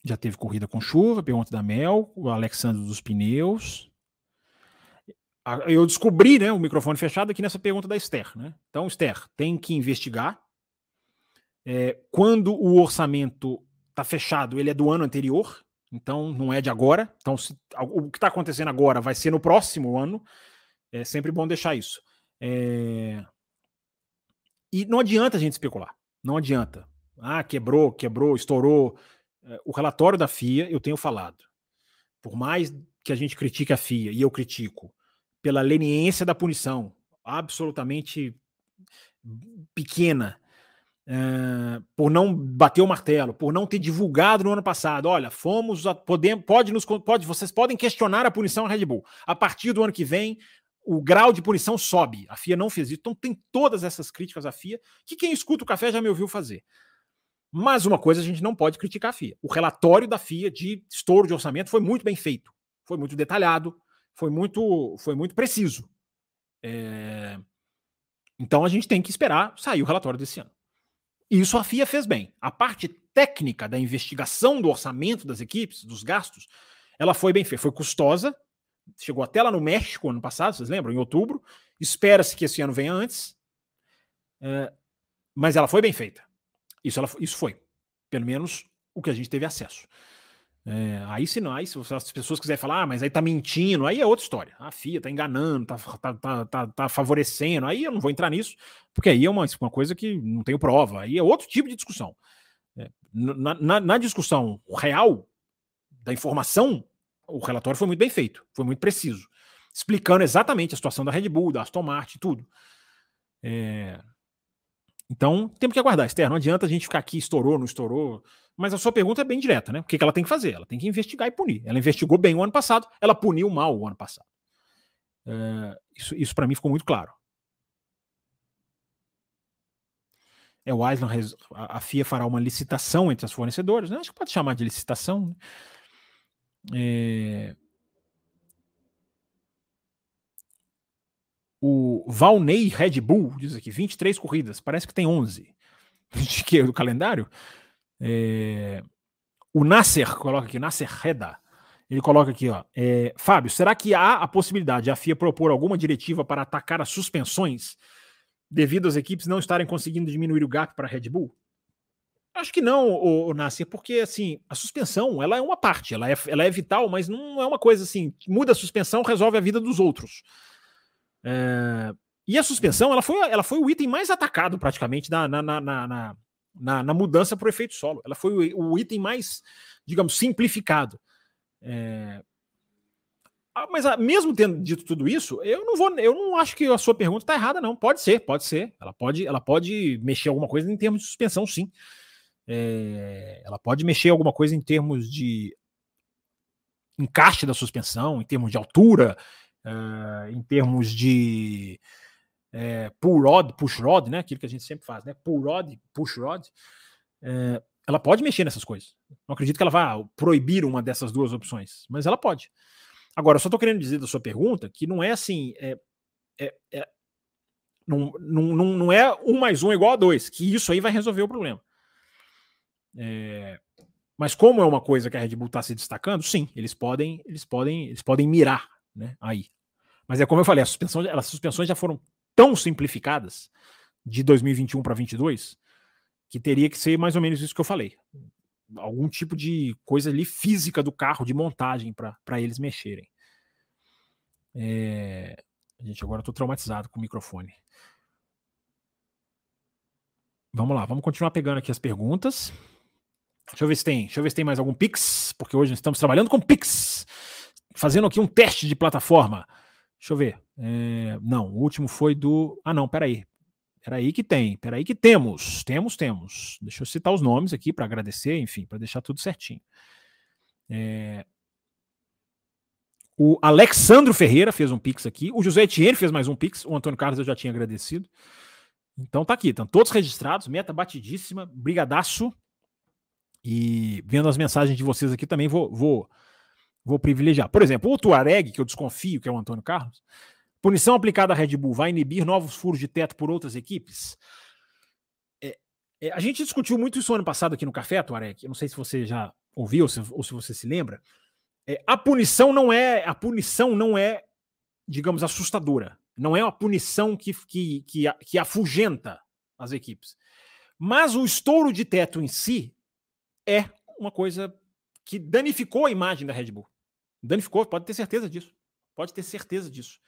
Já teve corrida com chuva, pergunta da Mel, o Alexandre dos pneus. Eu descobri, né, o microfone fechado aqui nessa pergunta da Esther, né? Então, Esther, tem que investigar é, quando o orçamento está fechado, ele é do ano anterior, então não é de agora. Então, se, o que está acontecendo agora vai ser no próximo ano. É sempre bom deixar isso. É... E não adianta a gente especular. Não adianta. Ah, quebrou, quebrou, estourou. É, o relatório da FIA, eu tenho falado. Por mais que a gente critique a FIA, e eu critico, pela leniência da punição, absolutamente pequena, Uh, por não bater o martelo, por não ter divulgado no ano passado. Olha, fomos, a, podemos, pode nos, pode, vocês podem questionar a punição Red Bull. A partir do ano que vem, o grau de punição sobe. A FIA não fez isso. Então tem todas essas críticas à FIA que quem escuta o café já me ouviu fazer. Mas uma coisa a gente não pode criticar a FIA. O relatório da FIA de estouro de orçamento foi muito bem feito, foi muito detalhado, foi muito, foi muito preciso. É... Então a gente tem que esperar sair o relatório desse ano. Isso a FIA fez bem. A parte técnica da investigação do orçamento das equipes, dos gastos, ela foi bem feita. Foi custosa, chegou até lá no México ano passado, vocês lembram? Em outubro. Espera-se que esse ano venha antes. É, mas ela foi bem feita. Isso, ela, isso foi. Pelo menos o que a gente teve acesso. É, aí se não, aí se as pessoas quiserem falar, ah, mas aí tá mentindo, aí é outra história. A FIA tá enganando, tá, tá, tá, tá, tá favorecendo, aí eu não vou entrar nisso, porque aí é uma, uma coisa que não tenho prova, aí é outro tipo de discussão. É, na, na, na, discussão real da informação, o relatório foi muito bem feito, foi muito preciso, explicando exatamente a situação da Red Bull, da Aston Martin, tudo. É... Então, temos que aguardar, Esther. Não adianta a gente ficar aqui, estourou, não estourou. Mas a sua pergunta é bem direta, né? O que, que ela tem que fazer? Ela tem que investigar e punir. Ela investigou bem o ano passado, ela puniu mal o ano passado. É... Isso, isso para mim ficou muito claro. É o Island, a FIA fará uma licitação entre as fornecedoras, né? acho que pode chamar de licitação. Né? É... O Valnei Red Bull diz aqui: 23 corridas, parece que tem 11. De que? Do calendário? É... O Nasser coloca aqui, Nasser Reda. Ele coloca aqui, ó. É, Fábio, será que há a possibilidade de a FIA propor alguma diretiva para atacar as suspensões devido às equipes não estarem conseguindo diminuir o gap para a Red Bull? Acho que não, o, o Nasser, porque assim, a suspensão ela é uma parte, ela é, ela é vital, mas não é uma coisa assim, muda a suspensão, resolve a vida dos outros. É, e a suspensão, ela foi, ela foi o item mais atacado praticamente na, na, na, na, na, mudança para o efeito solo. Ela foi o, o, item mais, digamos, simplificado. É, mas mesmo tendo dito tudo isso, eu não vou, eu não acho que a sua pergunta está errada, não. Pode ser, pode ser. Ela pode, ela pode mexer alguma coisa em termos de suspensão, sim. É, ela pode mexer alguma coisa em termos de encaixe da suspensão, em termos de altura, uh, em termos de é, pull rod, push rod, né? Aquilo que a gente sempre faz, né? Pull rod, push rod. É, ela pode mexer nessas coisas. Não acredito que ela vá proibir uma dessas duas opções, mas ela pode. Agora, eu só estou querendo dizer da sua pergunta que não é assim. É, é, é, não, não, não é um mais um igual a dois, que isso aí vai resolver o problema. É, mas como é uma coisa que a Red Bull está se destacando, sim, eles podem, eles podem, eles podem mirar, né? Aí. Mas é como eu falei, as suspensões, as suspensões já foram tão simplificadas de 2021 para 2022 que teria que ser mais ou menos isso que eu falei. Algum tipo de coisa ali física do carro, de montagem para eles mexerem. É... Gente, agora tô traumatizado com o microfone. Vamos lá, vamos continuar pegando aqui as perguntas. Deixa eu ver se tem, deixa eu ver se tem mais algum Pix, porque hoje estamos trabalhando com Pix. Fazendo aqui um teste de plataforma. Deixa eu ver. É, não, o último foi do. Ah, não, peraí. Peraí que tem, peraí que temos. Temos, temos. Deixa eu citar os nomes aqui para agradecer, enfim, para deixar tudo certinho. É... O Alexandro Ferreira fez um Pix aqui. O José Etienne fez mais um Pix. O Antônio Carlos eu já tinha agradecido. Então tá aqui, estão todos registrados. Meta batidíssima. Brigadaço. E vendo as mensagens de vocês aqui também vou, vou, vou privilegiar. Por exemplo, o Tuareg, que eu desconfio que é o Antônio Carlos, punição aplicada à Red Bull vai inibir novos furos de teto por outras equipes? É, é, a gente discutiu muito isso ano passado aqui no Café, Tuareg. Eu não sei se você já ouviu ou se, ou se você se lembra. É, a punição não é a punição não é, digamos, assustadora. Não é uma punição que, que, que, que afugenta as equipes. Mas o estouro de teto em si é uma coisa que danificou a imagem da Red Bull. Danificou, pode ter certeza disso. Pode ter certeza disso.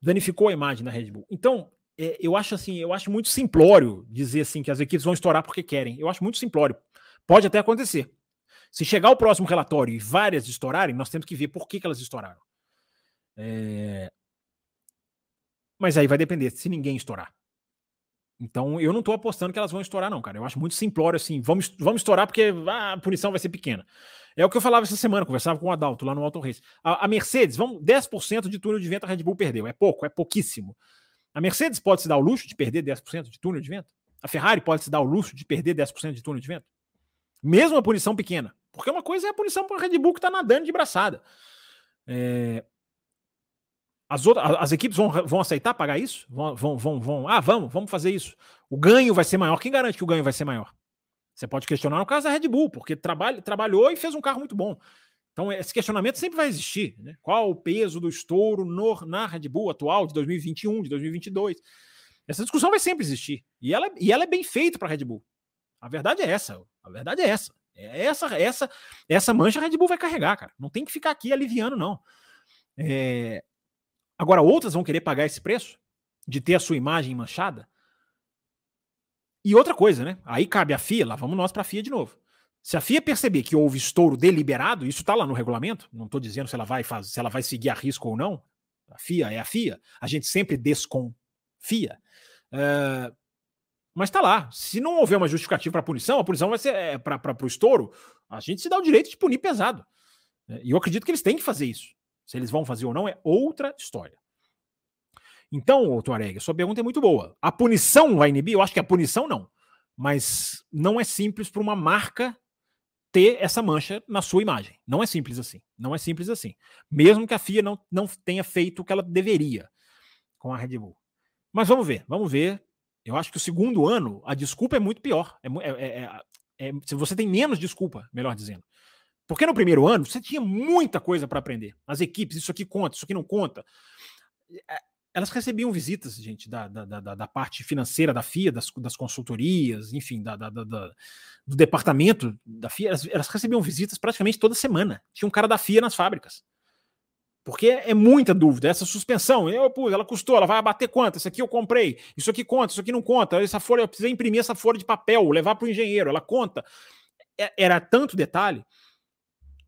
Danificou a imagem da Red Bull. Então, é, eu acho assim, eu acho muito simplório dizer assim que as equipes vão estourar porque querem. Eu acho muito simplório. Pode até acontecer. Se chegar o próximo relatório e várias estourarem, nós temos que ver por que, que elas estouraram. É... Mas aí vai depender se ninguém estourar. Então, eu não estou apostando que elas vão estourar, não, cara. Eu acho muito simplório assim. Vamos, vamos estourar porque ah, a punição vai ser pequena. É o que eu falava essa semana, conversava com o Adalto lá no Auto Race. A, a Mercedes, vamos, 10% de túnel de vento a Red Bull perdeu. É pouco, é pouquíssimo. A Mercedes pode se dar o luxo de perder 10% de túnel de vento? A Ferrari pode se dar o luxo de perder 10% de túnel de vento? Mesmo a punição pequena. Porque uma coisa é a punição para a Red Bull que está nadando de braçada. É, as, outras, as equipes vão, vão aceitar pagar isso? Vão, vão, vão, vão, ah, vamos, vamos fazer isso. O ganho vai ser maior. Quem garante que o ganho vai ser maior? Você pode questionar no caso da Red Bull, porque trabalha, trabalhou e fez um carro muito bom. Então, esse questionamento sempre vai existir. Né? Qual o peso do estouro no, na Red Bull atual de 2021, de 2022? Essa discussão vai sempre existir. E ela, e ela é bem feita para a Red Bull. A verdade é essa. A verdade é essa. É essa, essa, essa mancha a Red Bull vai carregar, cara. Não tem que ficar aqui aliviando, não. É, Agora, outras vão querer pagar esse preço de ter a sua imagem manchada? E outra coisa, né? Aí cabe a FIA, lá vamos nós para a FIA de novo. Se a FIA perceber que houve estouro deliberado, isso está lá no regulamento, não estou dizendo se ela vai fazer, se ela vai seguir a risco ou não. A FIA é a FIA, a gente sempre desconfia. Uh, mas está lá. Se não houver uma justificativa para punição, a punição vai ser é, para o estouro. A gente se dá o direito de punir pesado. E eu acredito que eles têm que fazer isso. Se eles vão fazer ou não é outra história. Então, Tuareg, sua pergunta é muito boa. A punição vai inibir? Eu acho que a punição não. Mas não é simples para uma marca ter essa mancha na sua imagem. Não é simples assim. Não é simples assim. Mesmo que a FIA não, não tenha feito o que ela deveria com a Red Bull. Mas vamos ver, vamos ver. Eu acho que o segundo ano, a desculpa é muito pior. É, é, é, é você tem menos desculpa, melhor dizendo. Porque no primeiro ano você tinha muita coisa para aprender. As equipes, isso aqui conta, isso aqui não conta. É, elas recebiam visitas, gente, da, da, da, da parte financeira da FIA, das, das consultorias, enfim, da, da, da, do departamento da FIA. Elas, elas, recebiam visitas praticamente toda semana. Tinha um cara da FIA nas fábricas. Porque é muita dúvida. Essa suspensão, eu, pô, ela custou, ela vai abater quanto? Isso aqui eu comprei, isso aqui conta, isso aqui não conta. Essa folha, eu precisei imprimir essa folha de papel, levar para o engenheiro, ela conta. É, era tanto detalhe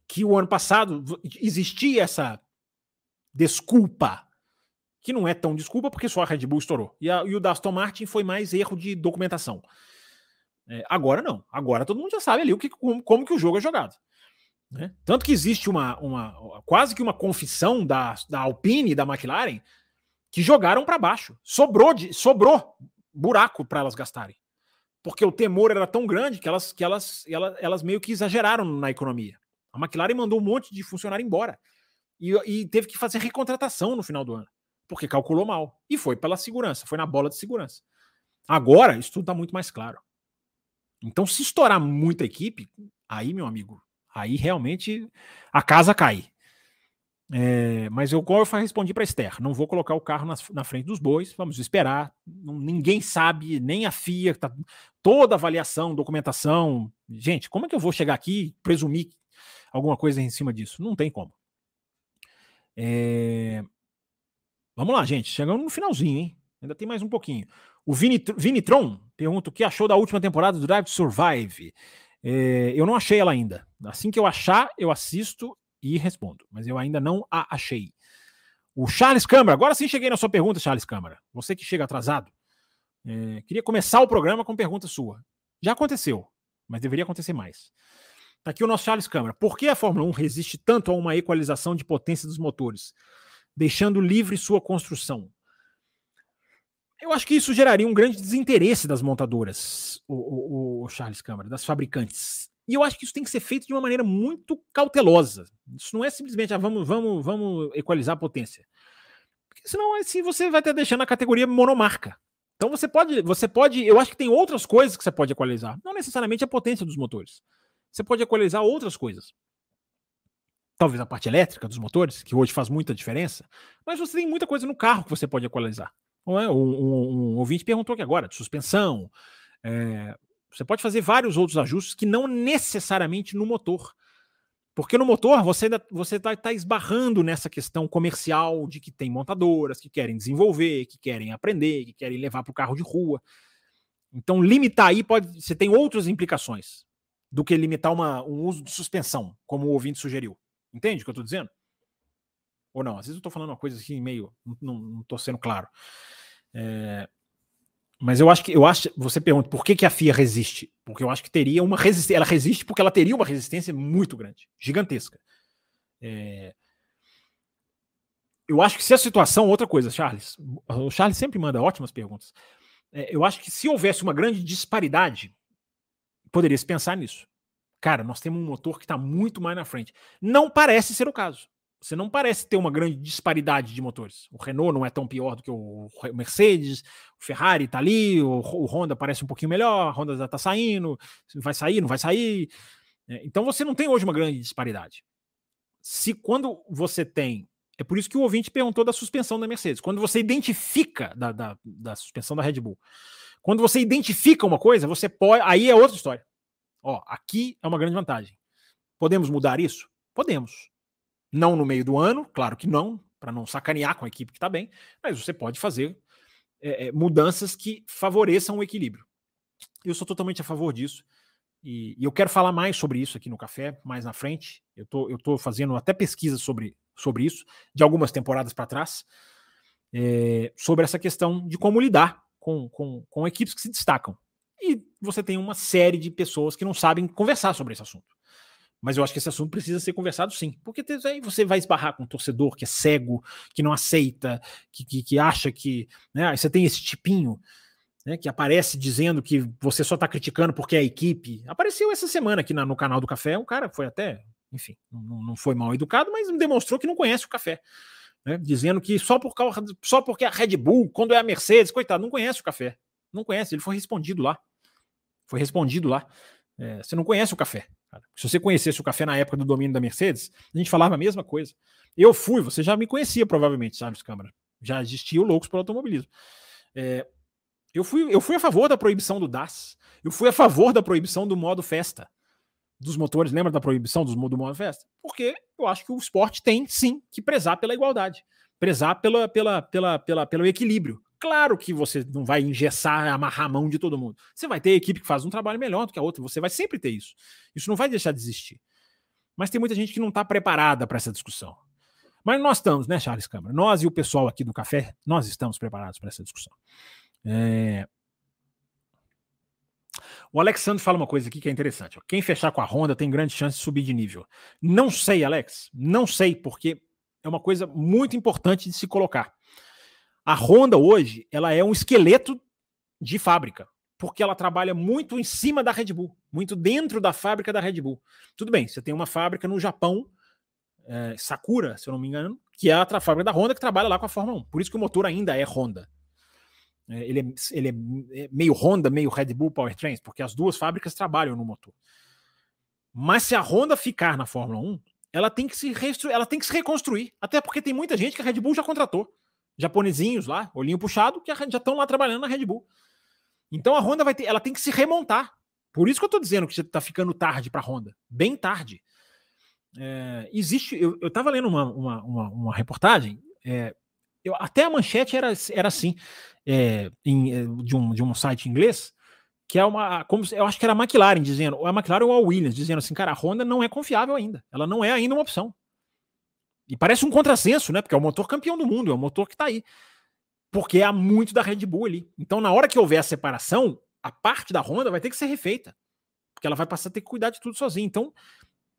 que o ano passado existia essa desculpa, que não é tão desculpa porque só a Red Bull estourou. E, a, e o da Aston Martin foi mais erro de documentação. É, agora não. Agora todo mundo já sabe ali o que, como, como que o jogo é jogado. Né? Tanto que existe uma, uma quase que uma confissão da, da Alpine e da McLaren que jogaram para baixo. Sobrou, de, sobrou buraco para elas gastarem. Porque o temor era tão grande que elas, que elas, elas, elas meio que exageraram na economia. A McLaren mandou um monte de funcionário embora. E, e, teve que fazer recontratação no final do ano. Porque calculou mal. E foi pela segurança, foi na bola de segurança. Agora, isso tudo está muito mais claro. Então, se estourar muita equipe, aí, meu amigo, aí realmente a casa cai. É, mas eu, como eu respondi para Esther, não vou colocar o carro na, na frente dos bois, vamos esperar. Ninguém sabe, nem a FIA, tá, toda avaliação, documentação. Gente, como é que eu vou chegar aqui presumir alguma coisa em cima disso. Não tem como. É... Vamos lá, gente. Chegamos no finalzinho, hein? Ainda tem mais um pouquinho. O Vini, Vinitron pergunta o que achou da última temporada do Drive to Survive. É... eu não achei ela ainda. Assim que eu achar, eu assisto e respondo. Mas eu ainda não a achei. O Charles Câmara, agora sim cheguei na sua pergunta, Charles Câmara. Você que chega atrasado. É... queria começar o programa com pergunta sua. Já aconteceu, mas deveria acontecer mais. Tá aqui o nosso Charles Câmara. Por que a Fórmula 1 resiste tanto a uma equalização de potência dos motores, deixando livre sua construção? Eu acho que isso geraria um grande desinteresse das montadoras, o, o, o Charles Câmara, das fabricantes. E eu acho que isso tem que ser feito de uma maneira muito cautelosa. Isso não é simplesmente, ah, vamos, vamos, vamos equalizar a potência. Porque senão assim você vai estar deixando a categoria monomarca. Então você pode, você pode, eu acho que tem outras coisas que você pode equalizar, não necessariamente a potência dos motores você pode equalizar outras coisas. Talvez a parte elétrica dos motores, que hoje faz muita diferença, mas você tem muita coisa no carro que você pode equalizar. Não é? um, um, um ouvinte perguntou aqui agora, de suspensão. É, você pode fazer vários outros ajustes que não necessariamente no motor. Porque no motor você está você tá, tá esbarrando nessa questão comercial de que tem montadoras que querem desenvolver, que querem aprender, que querem levar para o carro de rua. Então, limitar aí pode. Você tem outras implicações do que limitar uma, um uso de suspensão, como o ouvinte sugeriu. Entende o que eu estou dizendo? Ou não? Às vezes eu estou falando uma coisa assim, meio. Não estou sendo claro. É, mas eu acho que eu acho. Você pergunta por que, que a FIA resiste? Porque eu acho que teria uma resistência. Ela resiste porque ela teria uma resistência muito grande, gigantesca. É, eu acho que se a situação. Outra coisa, Charles. O Charles sempre manda ótimas perguntas. É, eu acho que se houvesse uma grande disparidade poderia se pensar nisso. Cara, nós temos um motor que está muito mais na frente. Não parece ser o caso. Você não parece ter uma grande disparidade de motores. O Renault não é tão pior do que o Mercedes, o Ferrari está ali, o, Honda parece um pouquinho melhor, a Honda já está saindo, vai sair, não vai sair. É, então você não tem hoje uma grande disparidade. Se quando você tem. É por isso que o ouvinte perguntou da suspensão da Mercedes. Quando você identifica da, da, da suspensão da Red Bull, quando você identifica uma coisa, você pode. Aí é outra história. Ó, aqui é uma grande vantagem. Podemos mudar isso? Podemos. Não no meio do ano, claro que não, para não sacanear com a equipe que está bem, mas você pode fazer é, é, mudanças que favoreçam o equilíbrio. Eu sou totalmente a favor disso. E, e, eu quero falar mais sobre isso aqui no café, mais na frente. Eu tô, eu tô fazendo até pesquisa sobre, sobre isso, de algumas temporadas para trás, é, sobre essa questão de como lidar com, com, com equipes que se destacam. E você tem uma série de pessoas que não sabem conversar sobre esse assunto. Mas eu acho que esse assunto precisa ser conversado sim. Porque aí você vai esbarrar com um torcedor que é cego, que não aceita, que, que, que acha que. Né, você tem esse tipinho né, que aparece dizendo que você só está criticando porque é a equipe. Apareceu essa semana aqui na, no canal do Café. Um cara foi até, enfim, não, não foi mal educado, mas demonstrou que não conhece o café. Né, dizendo que só, por causa, só porque a Red Bull, quando é a Mercedes, coitado, não conhece o café. Não conhece, ele foi respondido lá. Foi respondido lá. É, você não conhece o café. Cara. Se você conhecesse o café na época do domínio da Mercedes, a gente falava a mesma coisa. Eu fui, você já me conhecia provavelmente, sabe, Câmara? Já existia o Loucos pelo Automobilismo. É, eu, fui, eu fui a favor da proibição do DAS. Eu fui a favor da proibição do modo festa. Dos motores, lembra da proibição dos, do modo festa? Porque eu acho que o esporte tem, sim, que prezar pela igualdade. Prezar pela, pela, pela, pela, pelo equilíbrio. Claro que você não vai engessar, amarrar a mão de todo mundo. Você vai ter equipe que faz um trabalho melhor do que a outra. Você vai sempre ter isso. Isso não vai deixar de existir. Mas tem muita gente que não está preparada para essa discussão. Mas nós estamos, né, Charles Câmara? Nós e o pessoal aqui do café, nós estamos preparados para essa discussão. É... O Alexandre fala uma coisa aqui que é interessante. Quem fechar com a Honda tem grande chance de subir de nível. Não sei, Alex. Não sei, porque é uma coisa muito importante de se colocar. A Honda hoje, ela é um esqueleto de fábrica, porque ela trabalha muito em cima da Red Bull, muito dentro da fábrica da Red Bull. Tudo bem, você tem uma fábrica no Japão, é, Sakura, se eu não me engano, que é a fábrica da Honda que trabalha lá com a Fórmula 1. Por isso que o motor ainda é Honda. É, ele, é, ele é meio Honda, meio Red Bull Powertrains, porque as duas fábricas trabalham no motor. Mas se a Honda ficar na Fórmula 1, ela tem que se, ela tem que se reconstruir. Até porque tem muita gente que a Red Bull já contratou japonesinhos lá, olhinho puxado, que já estão lá trabalhando na Red Bull. Então a Honda vai ter, ela tem que se remontar. Por isso que eu estou dizendo que está ficando tarde para a Honda, bem tarde. É, existe, eu estava lendo uma, uma, uma, uma reportagem, é, eu, até a manchete era, era assim, é, em, é, de, um, de um site inglês, que é uma, como eu acho que era a McLaren dizendo, a McLaren ou a Williams dizendo assim, cara, a Honda não é confiável ainda, ela não é ainda uma opção. E parece um contrassenso, né? Porque é o motor campeão do mundo, é o motor que está aí. Porque há muito da Red Bull ali. Então, na hora que houver a separação, a parte da Honda vai ter que ser refeita. Porque ela vai passar a ter que cuidar de tudo sozinha. Então,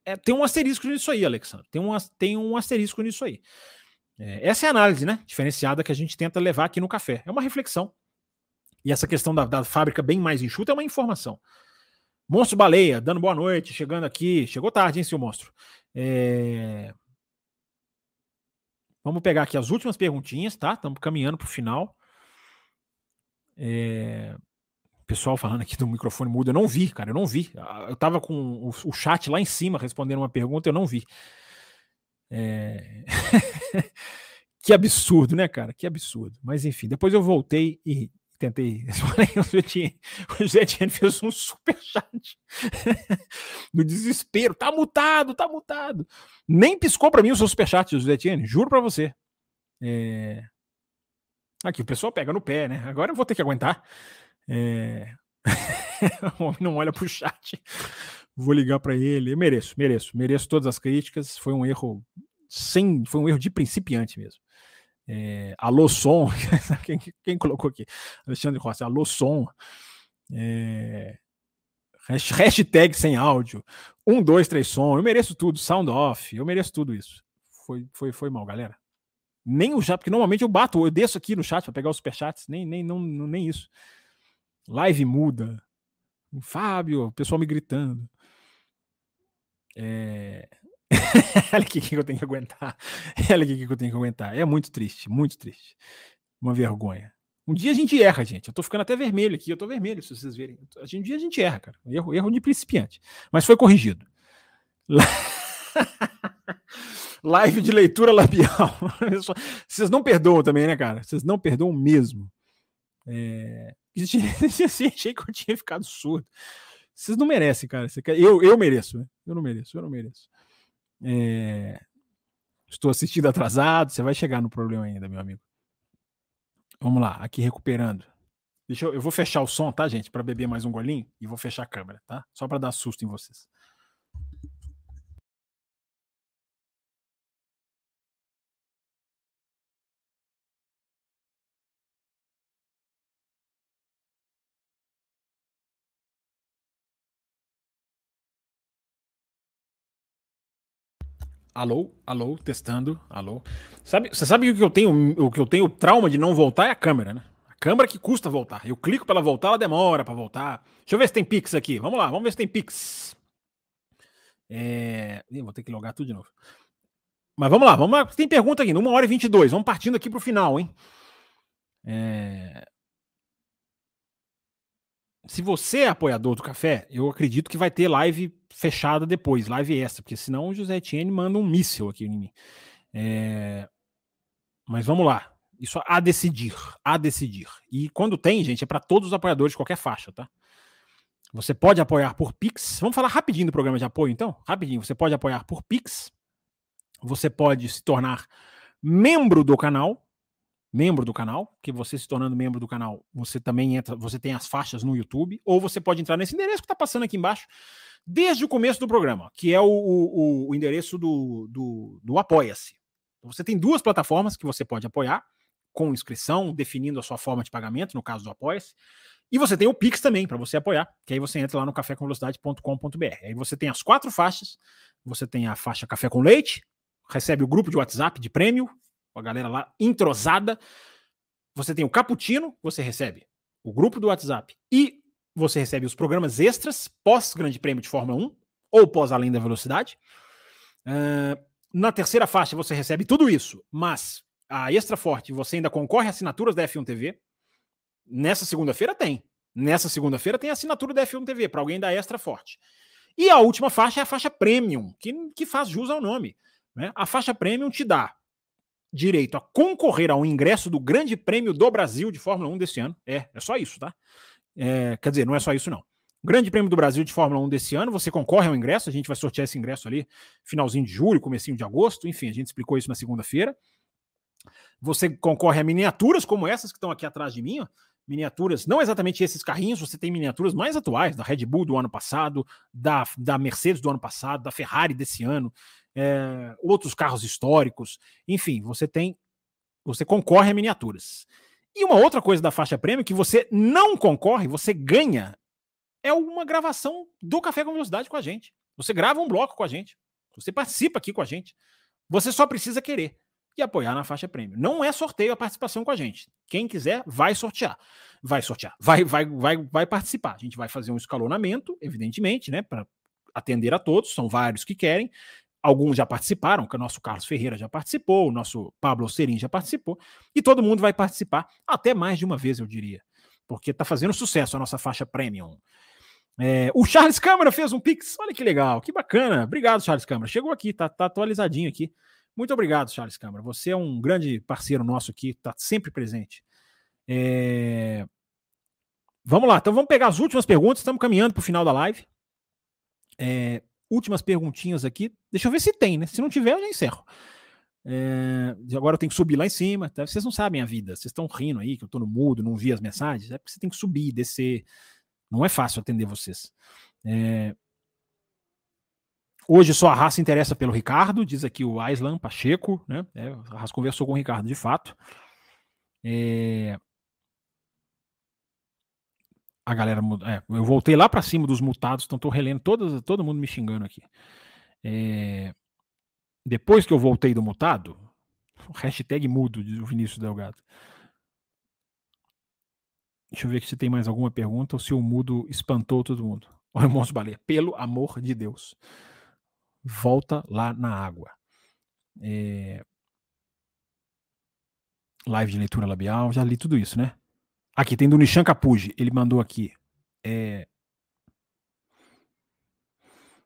é, tem um asterisco nisso aí, Alexandre. Tem um, tem um asterisco nisso aí. É, essa é a análise, né? Diferenciada que a gente tenta levar aqui no café. É uma reflexão. E essa questão da, da fábrica bem mais enxuta é uma informação. Monstro Baleia, dando boa noite, chegando aqui. Chegou tarde, hein, seu monstro? É... Vamos pegar aqui as últimas perguntinhas, tá? Estamos caminhando para o final. É... Pessoal falando aqui do microfone mudo, eu não vi, cara, eu não vi. Ah, eu estava com o, o, chat lá em cima respondendo uma pergunta, eu não vi. É... que absurdo, né, cara? Que absurdo. Mas enfim, depois eu voltei e tentei o José Etienne fez um super chat no desespero, tá mutado, tá mutado. Nem piscou para mim o seu superchat, José Etienne, juro para você. É... Aqui, o pessoal pega no pé, né? Agora eu vou ter que aguentar. É... o homem não olha pro chat. Vou ligar para ele. Eu mereço, mereço, mereço todas as críticas. Foi um erro sem, foi um erro de principiante mesmo. É, alô som, quem, quem, colocou aqui? Alexandre Rossi, alô som. É, hashtag sem áudio. Um, dois, três som. Eu mereço tudo. Sound off. Eu mereço tudo isso. Foi, foi, foi mal, galera. Nem o chat, porque normalmente eu bato, eu desço aqui no chat para pegar os superchats. Nem, nem, não, nem isso. Live muda. Fábio, o pessoal me gritando. É, Olha aqui que eu tenho que aguentar. Olha aqui que eu tenho que aguentar. É muito triste, muito triste. Uma vergonha. Um dia a gente erra, gente. Eu tô ficando até vermelho aqui. Eu tô vermelho, se vocês verem. Um dia a gente erra, cara. Erro, erro de principiante. Mas foi corrigido. Live de leitura labial. Vocês não perdoam também, né, cara? Vocês não perdoam mesmo. É... Achei que eu tinha ficado surdo. Vocês não merecem, cara. Eu, eu mereço. Né? Eu não mereço, eu não mereço. É... Estou assistindo atrasado, você vai chegar no problema ainda, meu amigo. Vamos lá, aqui recuperando. Deixa eu, eu vou fechar o som, tá, gente? Para beber mais um golinho e vou fechar a câmera, tá? Só para dar susto em vocês. Alô, alô, testando, alô. Sabe, você sabe o que eu tenho, o que eu tenho trauma de não voltar é a câmera, né? A câmera que custa voltar. Eu clico para ela voltar, ela demora para voltar. Deixa eu ver se tem Pix aqui. Vamos lá, vamos ver se tem Pix. É... Ih, vou ter que logar tudo de novo. Mas vamos lá, vamos lá. Tem pergunta aqui, numa hora e 22. Vamos partindo aqui para o final, hein? É... Se você é apoiador do café, eu acredito que vai ter live fechada depois, live extra, porque senão o José Etienne manda um míssil aqui em mim. É... Mas vamos lá. Isso a decidir, a decidir. E quando tem, gente, é para todos os apoiadores de qualquer faixa, tá? Você pode apoiar por Pix. Vamos falar rapidinho do programa de apoio, então? Rapidinho. Você pode apoiar por Pix. Você pode se tornar membro do canal membro do canal, que você se tornando membro do canal, você também entra, você tem as faixas no YouTube, ou você pode entrar nesse endereço que está passando aqui embaixo, desde o começo do programa, que é o, o, o endereço do, do, do Apoia-se. Então, você tem duas plataformas que você pode apoiar, com inscrição, definindo a sua forma de pagamento, no caso do Apoia-se. E você tem o Pix também, para você apoiar, que aí você entra lá no cafécomvelocidade.com.br. Aí você tem as quatro faixas, você tem a faixa Café com Leite, recebe o grupo de WhatsApp de prêmio, a galera lá entrosada. Você tem o Caputino, você recebe o grupo do WhatsApp e você recebe os programas extras pós Grande Prêmio de Fórmula 1 ou pós Além da Velocidade. Uh, na terceira faixa você recebe tudo isso, mas a Extra Forte você ainda concorre a assinaturas da F1 TV. Nessa segunda-feira tem. Nessa segunda-feira tem assinatura da F1 TV para alguém da Extra Forte. E a última faixa é a faixa Premium, que, que faz jus ao nome. Né? A faixa Premium te dá direito a concorrer ao ingresso do Grande Prêmio do Brasil de Fórmula 1 desse ano. É, é só isso, tá? É, quer dizer, não é só isso, não. Grande Prêmio do Brasil de Fórmula 1 desse ano, você concorre ao ingresso, a gente vai sortear esse ingresso ali finalzinho de julho, comecinho de agosto, enfim, a gente explicou isso na segunda-feira. Você concorre a miniaturas como essas que estão aqui atrás de mim, ó. Miniaturas, não exatamente esses carrinhos, você tem miniaturas mais atuais, da Red Bull do ano passado, da, da Mercedes do ano passado, da Ferrari desse ano, é, outros carros históricos, enfim, você tem, você concorre a miniaturas. E uma outra coisa da faixa prêmio que você não concorre, você ganha, é uma gravação do Café com Velocidade com a gente. Você grava um bloco com a gente. Você participa aqui com a gente. Você só precisa querer e apoiar na faixa prêmio. Não é sorteio a participação com a gente. Quem quiser vai sortear. Vai sortear. Vai vai vai vai participar. A gente vai fazer um escalonamento, evidentemente, né, para atender a todos, são vários que querem. Alguns já participaram, o nosso Carlos Ferreira já participou, o nosso Pablo Serim já participou, e todo mundo vai participar, até mais de uma vez, eu diria, porque está fazendo sucesso a nossa faixa premium. É, o Charles Câmara fez um Pix, olha que legal, que bacana. Obrigado, Charles Câmara. Chegou aqui, tá, tá atualizadinho aqui. Muito obrigado, Charles Câmara. Você é um grande parceiro nosso aqui, está sempre presente. É... Vamos lá, então vamos pegar as últimas perguntas, estamos caminhando para o final da live. É, últimas perguntinhas aqui. Deixa eu ver se tem, né? Se não tiver, eu já encerro. É, agora eu tenho que subir lá em cima. Tá? Vocês não sabem a vida. Vocês estão rindo aí que eu estou no mudo, não vi as mensagens. É porque você tem que subir, descer. Não é fácil atender vocês. É, hoje só a raça interessa pelo Ricardo, diz aqui o Aislan Pacheco. Né? É, a raça conversou com o Ricardo de fato. É, a galera. É, eu voltei lá para cima dos mutados, então tô relendo todas, todo mundo me xingando aqui. É, depois que eu voltei do mutado, hashtag mudo, diz o Vinícius Delgado. Deixa eu ver se tem mais alguma pergunta ou se o mudo espantou todo mundo. O Monstro Baleia, pelo amor de Deus. Volta lá na água. É... Live de leitura labial, já li tudo isso, né? Aqui tem do Nishan Capuji, ele mandou aqui. É...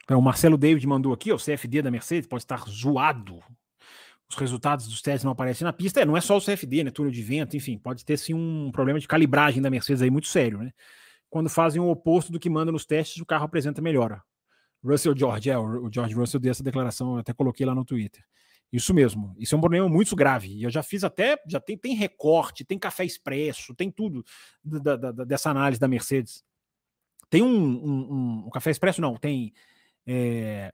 Então, o Marcelo David mandou aqui, o CFD da Mercedes pode estar zoado. Os resultados dos testes não aparecem na pista. É, não é só o CFD, né? Túnel de vento, enfim, pode ter sim um problema de calibragem da Mercedes aí muito sério, né? Quando fazem o oposto do que manda nos testes, o carro apresenta melhora. Russell George, é, o George Russell deu essa declaração, eu até coloquei lá no Twitter. Isso mesmo. Isso é um problema muito grave. E eu já fiz até, já tem, tem recorte, tem café expresso, tem tudo da, da, dessa análise da Mercedes. Tem um, um, um café expresso, não, tem é,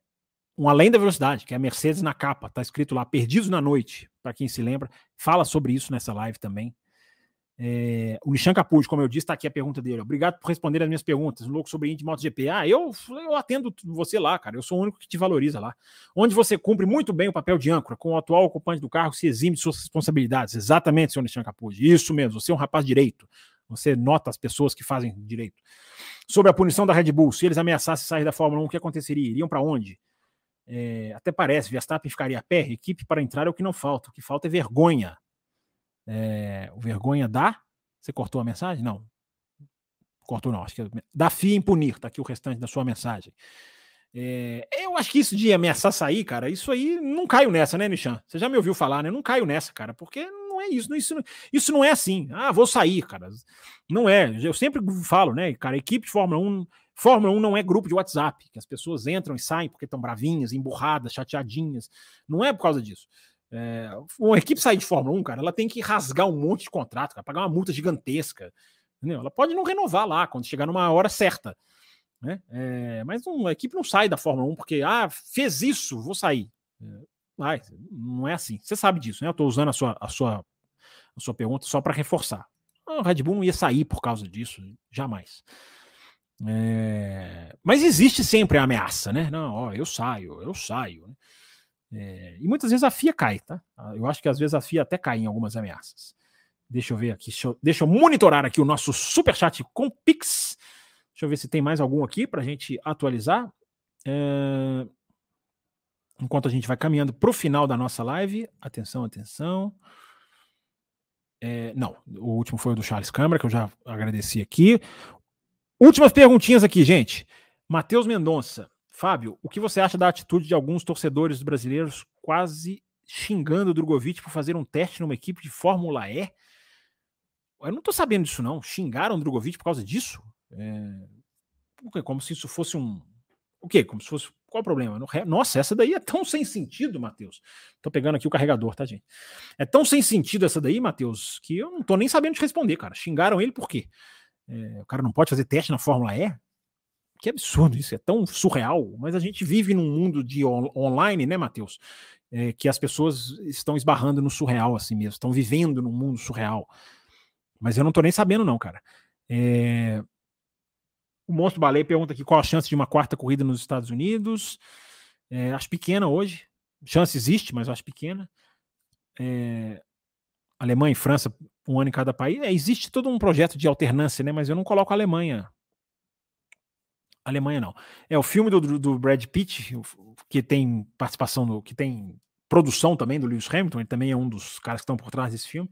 um além da velocidade, que é a Mercedes na capa, tá escrito lá, Perdidos na Noite, para quem se lembra, fala sobre isso nessa live também. É, o Nishan Capuz, como eu disse, está aqui a pergunta dele. Obrigado por responder as minhas perguntas. Um louco sobre Indy MotoGP. Ah, eu, eu atendo você lá, cara. Eu sou o único que te valoriza lá. Onde você cumpre muito bem o papel de âncora, com o atual ocupante do carro, se exime de suas responsabilidades. Exatamente, senhor Nishan Capuz. Isso mesmo. Você é um rapaz direito. Você nota as pessoas que fazem direito. Sobre a punição da Red Bull, se eles ameaçassem sair da Fórmula 1, o que aconteceria? Iriam para onde? É, até parece, Verstappen ficaria a pé, equipe para entrar é o que não falta. O que falta é vergonha. É, o vergonha dá? Você cortou a mensagem? Não. Cortou não. Acho que é, da FIA em punir. Tá aqui o restante da sua mensagem. É, eu acho que isso de ameaçar sair, cara, isso aí não caio nessa, né, Nishan? Você já me ouviu falar, né? Não caio nessa, cara, porque não é isso, não, isso, isso não é assim. Ah, vou sair, cara. Não é. Eu sempre falo, né, cara, equipe de Fórmula 1, Fórmula 1 não é grupo de WhatsApp, que as pessoas entram e saem porque estão bravinhas, emburradas, chateadinhas. Não é por causa disso. É, uma equipe sair de Fórmula 1, cara, ela tem que rasgar um monte de contrato, cara, pagar uma multa gigantesca. Entendeu? Ela pode não renovar lá quando chegar numa hora certa. Né? É, mas uma equipe não sai da Fórmula 1 porque, ah, fez isso, vou sair. É, não é assim. Você sabe disso, né? Eu estou usando a sua, a, sua, a sua pergunta só para reforçar. O Red Bull não ia sair por causa disso, jamais. É, mas existe sempre a ameaça, né? Não, ó, eu saio, eu saio. É, e muitas vezes a FIA cai, tá? Eu acho que às vezes a FIA até cai em algumas ameaças. Deixa eu ver aqui, deixa eu, deixa eu monitorar aqui o nosso super chat com Pix. Deixa eu ver se tem mais algum aqui para a gente atualizar. É, enquanto a gente vai caminhando para o final da nossa live. Atenção, atenção. É, não, o último foi o do Charles Câmara, que eu já agradeci aqui. Últimas perguntinhas aqui, gente. Matheus Mendonça. Fábio, o que você acha da atitude de alguns torcedores brasileiros quase xingando o Drogovic por fazer um teste numa equipe de Fórmula E? Eu não tô sabendo disso, não. Xingaram o Drogovic por causa disso? É... Como se isso fosse um. O quê? Como se fosse. Qual o problema? Nossa, essa daí é tão sem sentido, Matheus. Tô pegando aqui o carregador, tá, gente? É tão sem sentido essa daí, Matheus, que eu não tô nem sabendo te responder, cara. Xingaram ele por quê? É, o cara não pode fazer teste na Fórmula E? Que absurdo isso, é tão surreal. Mas a gente vive num mundo de on online, né, Matheus? É, que as pessoas estão esbarrando no surreal assim mesmo, estão vivendo num mundo surreal. Mas eu não tô nem sabendo, não, cara. É... O Monstro Baleia pergunta aqui qual a chance de uma quarta corrida nos Estados Unidos. É, acho pequena hoje. Chance existe, mas acho pequena. É... Alemanha e França, um ano em cada país. É, existe todo um projeto de alternância, né? Mas eu não coloco a Alemanha Alemanha não. É o filme do, do Brad Pitt, que tem participação, do, que tem produção também do Lewis Hamilton, ele também é um dos caras que estão por trás desse filme.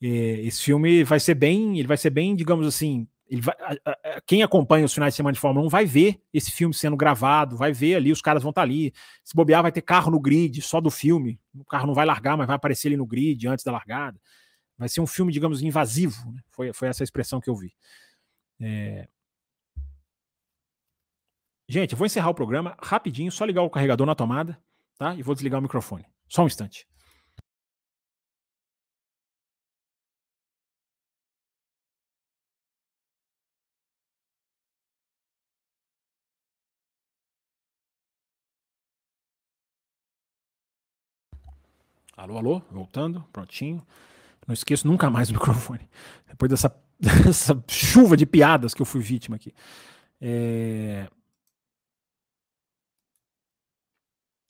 esse filme vai ser bem, ele vai ser bem, digamos assim, vai, a, a, quem acompanha os finais de semana de Fórmula 1 vai ver esse filme sendo gravado, vai ver ali, os caras vão estar tá ali. Se bobear, vai ter carro no grid só do filme. O carro não vai largar, mas vai aparecer ali no grid antes da largada. Vai ser um filme, digamos, invasivo. Né? Foi, foi essa expressão que eu vi. É, Gente, eu vou encerrar o programa rapidinho, só ligar o carregador na tomada, tá? E vou desligar o microfone. Só um instante. Alô, alô, voltando, prontinho. Não esqueço nunca mais o microfone. Depois dessa, dessa chuva de piadas que eu fui vítima aqui. É...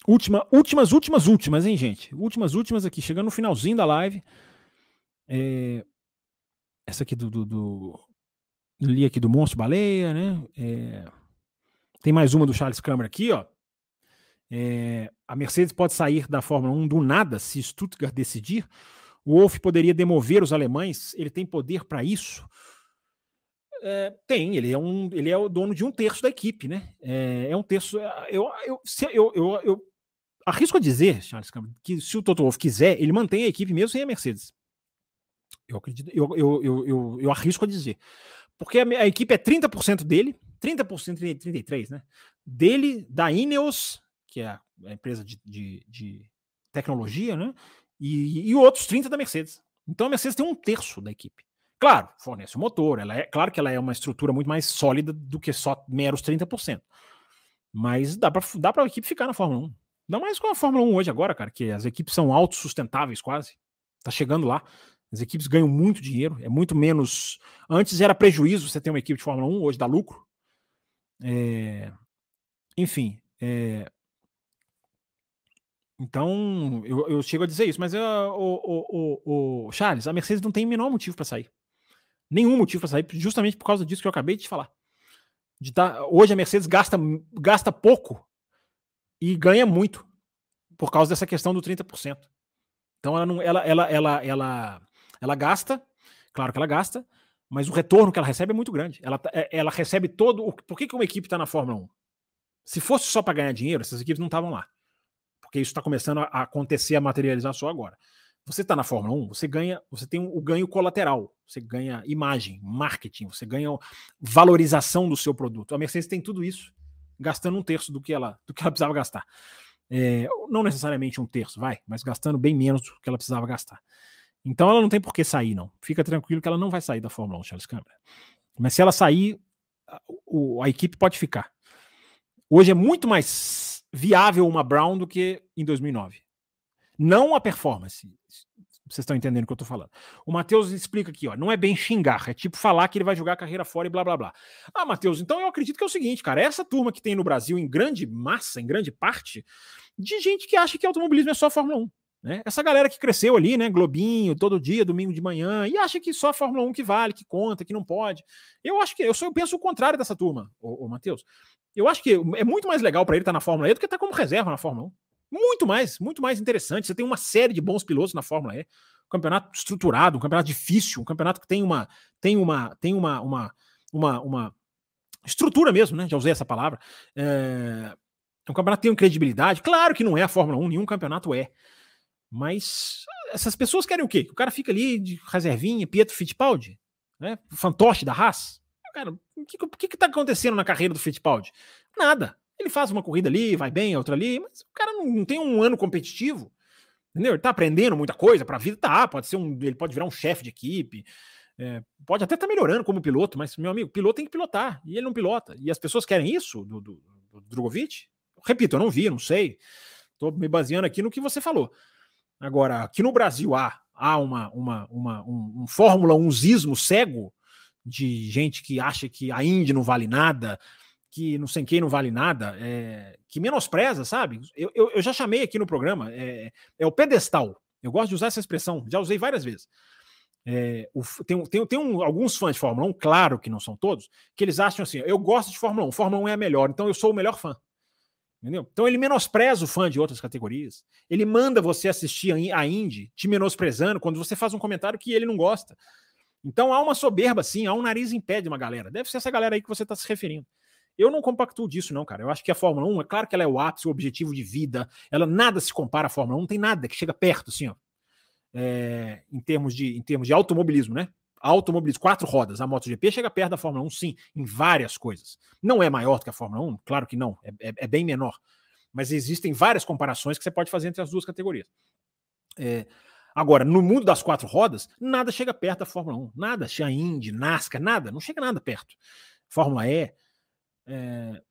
Última, últimas, últimas, últimas, hein, gente? Últimas, últimas aqui, chegando no finalzinho da live. É, essa aqui do, do, do. Li aqui do Monstro Baleia, né? É, tem mais uma do Charles Câmara aqui, ó. É, a Mercedes pode sair da Fórmula 1 do nada se Stuttgart decidir. O Wolff poderia demover os alemães. Ele tem poder para isso? É, tem, ele é, um, ele é o dono de um terço da equipe, né? É, é um terço. Eu, eu, eu, eu, eu arrisco a dizer, Charles Cameron, que se o Toto Wolff quiser, ele mantém a equipe mesmo sem a Mercedes. Eu acredito, eu, eu, eu, eu, eu arrisco a dizer. Porque a, a equipe é 30% dele, 30%, 33%, né? Dele, da Ineos, que é a, a empresa de, de, de, tecnologia, né? E, e outros 30 da Mercedes. Então a Mercedes tem um terço da equipe. Claro, fornece o motor, ela é, claro que ela é uma estrutura muito mais sólida do que só meros 30%. Mas dá para dá a equipe ficar na Fórmula 1. Ainda mais com a Fórmula 1 hoje agora, cara, que as equipes são autossustentáveis quase. Tá chegando lá. As equipes ganham muito dinheiro, é muito menos. Antes era prejuízo você ter uma equipe de Fórmula 1, hoje dá lucro. É... Enfim. É... Então, eu, eu, chego a dizer isso, mas eu, o, o, o, Charles, a Mercedes não tem o menor motivo para sair. Nenhum motivo para sair, justamente por causa disso que eu acabei de falar. De tá, hoje a Mercedes gasta, gasta pouco e ganha muito por causa dessa questão do 30%. Então ela não, ela, ela, ela, ela, ela gasta, claro que ela gasta, mas o retorno que ela recebe é muito grande. Ela, tá, é, ela recebe todo. O, por que, que uma equipe está na Fórmula 1? Se fosse só para ganhar dinheiro, essas equipes não estavam lá. Porque isso está começando a acontecer, a materializar só agora. Você está na Fórmula 1, você ganha, você tem o ganho colateral, você ganha imagem, marketing, você ganha valorização do seu produto. A Mercedes tem tudo isso gastando um terço do que ela, do que ela precisava gastar. É, não necessariamente um terço, vai, mas gastando bem menos do que ela precisava gastar. Então ela não tem por que sair, não. Fica tranquilo que ela não vai sair da Fórmula 1, Charles Câmara. Mas se ela sair, a, a equipe pode ficar. Hoje é muito mais viável uma Brown do que em 2009. Não a performance, vocês estão entendendo o que eu estou falando. O Matheus explica aqui, ó, não é bem xingar, é tipo falar que ele vai jogar a carreira fora e blá blá blá. Ah, Matheus, então eu acredito que é o seguinte, cara, essa turma que tem no Brasil em grande massa, em grande parte, de gente que acha que automobilismo é só Fórmula 1. Né? Essa galera que cresceu ali, né? Globinho, todo dia, domingo de manhã, e acha que só a Fórmula 1 que vale, que conta, que não pode. Eu acho que eu só eu penso o contrário dessa turma, ô Matheus. Eu acho que é muito mais legal para ele estar tá na Fórmula E do que estar tá como reserva na Fórmula 1. Muito mais, muito mais interessante. Você tem uma série de bons pilotos na Fórmula E. Um campeonato estruturado, um campeonato difícil, um campeonato que tem uma tem uma tem uma uma uma, uma estrutura mesmo, né? Já usei essa palavra. É, um campeonato que tem credibilidade. Claro que não é a Fórmula 1, nenhum campeonato é. Mas essas pessoas querem o quê? O cara fica ali de reservinha, Pietro Fittipaldi, né? fantoche da Haas. Cara, o que, o que, tá acontecendo na carreira do Fittipaldi? Nada. Ele faz uma corrida ali, vai bem, outra ali, mas o cara não, não tem um ano competitivo. Entendeu? Ele tá aprendendo muita coisa para a vida, tá. Pode ser um. Ele pode virar um chefe de equipe. É, pode até estar tá melhorando como piloto, mas, meu amigo, piloto tem que pilotar. E ele não pilota. E as pessoas querem isso do, do, do Drogovic? Repito, eu não vi, não sei. Estou me baseando aqui no que você falou. Agora, aqui no Brasil há, há uma, uma, uma, um, um Fórmula 1 cego de gente que acha que a Indy não vale nada, que não sei quem não vale nada, é, que menospreza, sabe? Eu, eu, eu, já chamei aqui no programa, é, é, o pedestal. Eu gosto de usar essa expressão, já usei várias vezes. É, o, tem tem, tem um, alguns fãs de Fórmula 1, claro que não são todos, que eles acham assim: eu gosto de Fórmula 1, Fórmula 1 é a melhor, então eu sou o melhor fã. Entendeu? Então ele menospreza o fã de outras categorias. Ele manda você assistir a Indy te menosprezando quando você faz um comentário que ele não gosta. Então há uma soberba, sim, há um nariz em pé de uma galera. Deve ser essa galera aí que você está se referindo. Eu não compactuo disso, não, cara. Eu acho que a Fórmula 1, é claro que ela é o ápice, o objetivo de vida. Ela nada se compara à Fórmula 1, não tem nada que chega perto, assim, ó. É, em, termos de, em termos de automobilismo, né? Automobilismo, quatro rodas. A MotoGP chega perto da Fórmula 1, sim, em várias coisas. Não é maior do que a Fórmula 1, claro que não, é, é, é bem menor. Mas existem várias comparações que você pode fazer entre as duas categorias. É, agora, no mundo das quatro rodas, nada chega perto da Fórmula 1. Nada. A Indy, NASCAR, nada. Não chega nada perto. Fórmula E. É...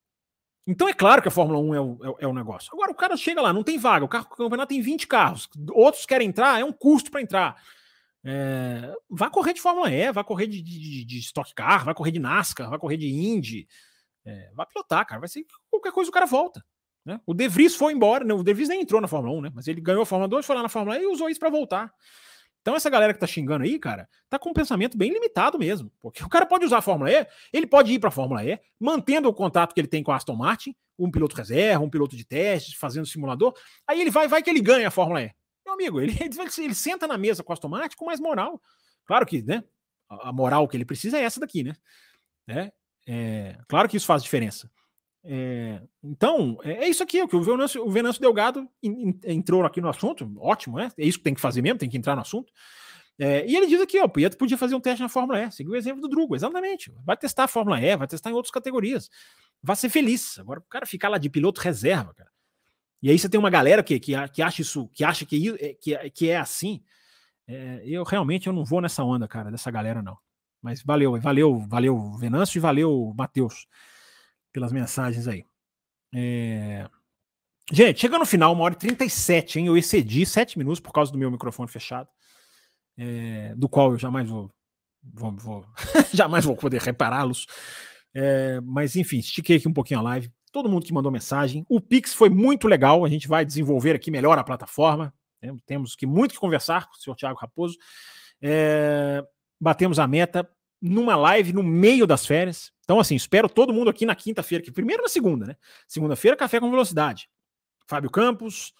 Então é claro que a Fórmula 1 é o, é, é o, negócio. Agora o cara chega lá, não tem vaga, o, carro, o campeonato tem 20 carros, outros querem entrar, é um custo para entrar. É... Vá correr de Fórmula E, vá correr de, de, de, Stock Car, vai correr de NASCAR, vai correr de Indy, é, vai pilotar, cara. Vai ser qualquer coisa o cara volta. Né? O De Vries foi embora, não, o De Vries nem entrou na Fórmula 1, né? mas ele ganhou a Fórmula 2, foi lá na Fórmula E e usou isso para voltar. Então, essa galera que tá xingando aí, cara, tá com um pensamento bem limitado mesmo. Porque o cara pode usar a Fórmula E, ele pode ir para a Fórmula E, mantendo o contato que ele tem com a Aston Martin, um piloto reserva, um piloto de teste, fazendo simulador. Aí ele vai, vai que ele ganha a Fórmula E. Meu amigo, ele, ele, ele senta na mesa com a Aston Martin com mais moral. Claro que, né? A moral que ele precisa é essa daqui, né? É, é claro que isso faz diferença. É, então, é, é, isso aqui, o que o Venâncio, o Venâncio Delgado in, in, entrou aqui no assunto, ótimo, né? É isso que tem que fazer mesmo, tem que entrar no assunto. É, e ele diz aqui, ó, o Pietro podia fazer um teste na Fórmula E, seguiu o exemplo do Drugo, exatamente. Vai testar a Fórmula E, vai testar em outras categorias. Vai ser feliz. Agora, o cara ficar lá de piloto reserva, cara. E aí você tem uma galera que, que, que acha isso, que acha que, é, que, que é assim. É, eu realmente eu não vou nessa onda, cara, dessa galera, não. Mas valeu, valeu, valeu, Venâncio e valeu, Matheus, pelas mensagens aí. É... Gente, chegando no final, uma hora e 37, hein? Eu excedi 7 minutos por causa do meu microfone fechado, é... do qual eu jamais vou, vou, vou jamais vou poder repará-los. É... Mas enfim, estiquei aqui um pouquinho a live. Todo mundo que mandou mensagem. O Pix foi muito legal. A gente vai desenvolver aqui melhor a plataforma. Temos que muito que conversar com o senhor Tiago Raposo. É batemos a meta numa live no meio das férias. Então, assim, espero todo mundo aqui na quinta-feira, que primeiro na segunda, né? Segunda-feira, café com velocidade. Fábio Campos,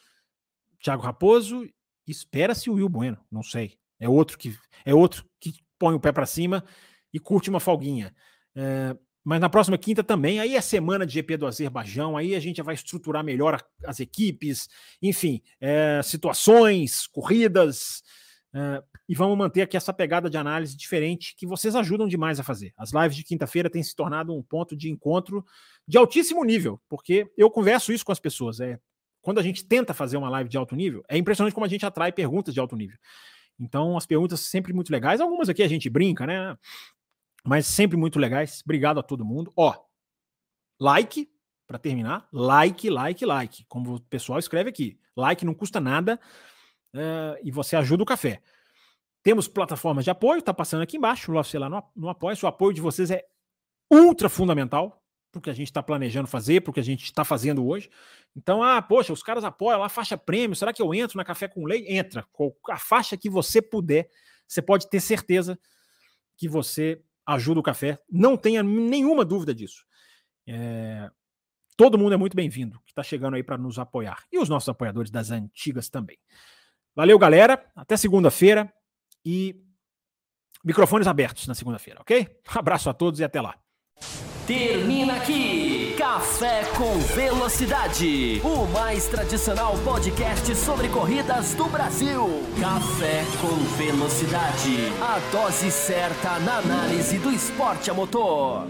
Thiago Raposo, espera-se o Will Bueno, não sei. É outro que é outro que põe o pé para cima e curte uma folguinha. É, mas na próxima quinta também, aí é semana de GP do Azerbaijão, aí a gente vai estruturar melhor as equipes, enfim, é, situações, corridas, Uh, e vamos manter aqui essa pegada de análise diferente que vocês ajudam demais a fazer. As lives de quinta-feira têm se tornado um ponto de encontro de altíssimo nível, porque eu converso isso com as pessoas. É, quando a gente tenta fazer uma live de alto nível, é impressionante como a gente atrai perguntas de alto nível. Então, as perguntas sempre muito legais. Algumas aqui a gente brinca, né? Mas sempre muito legais. Obrigado a todo mundo. Ó, like, para terminar. Like, like, like. Como o pessoal escreve aqui. Like não custa nada uh, e você ajuda o café. Temos plataformas de apoio, está passando aqui embaixo, você lá no, no apoio. O apoio de vocês é ultra fundamental para o que a gente está planejando fazer, para o que a gente está fazendo hoje. Então, ah, poxa, os caras apoiam lá, faixa prêmio, será que eu entro na Café com Lei? Entra. A faixa que você puder, você pode ter certeza que você ajuda o café. Não tenha nenhuma dúvida disso. É... Todo mundo é muito bem-vindo que está chegando aí para nos apoiar. E os nossos apoiadores das antigas também. Valeu, galera. Até segunda-feira e microfones abertos na segunda-feira, ok? Abraço a todos e até lá. Termina aqui Café com Velocidade, o mais tradicional podcast sobre corridas do Brasil. Café com Velocidade, a dose certa na análise do esporte a motor.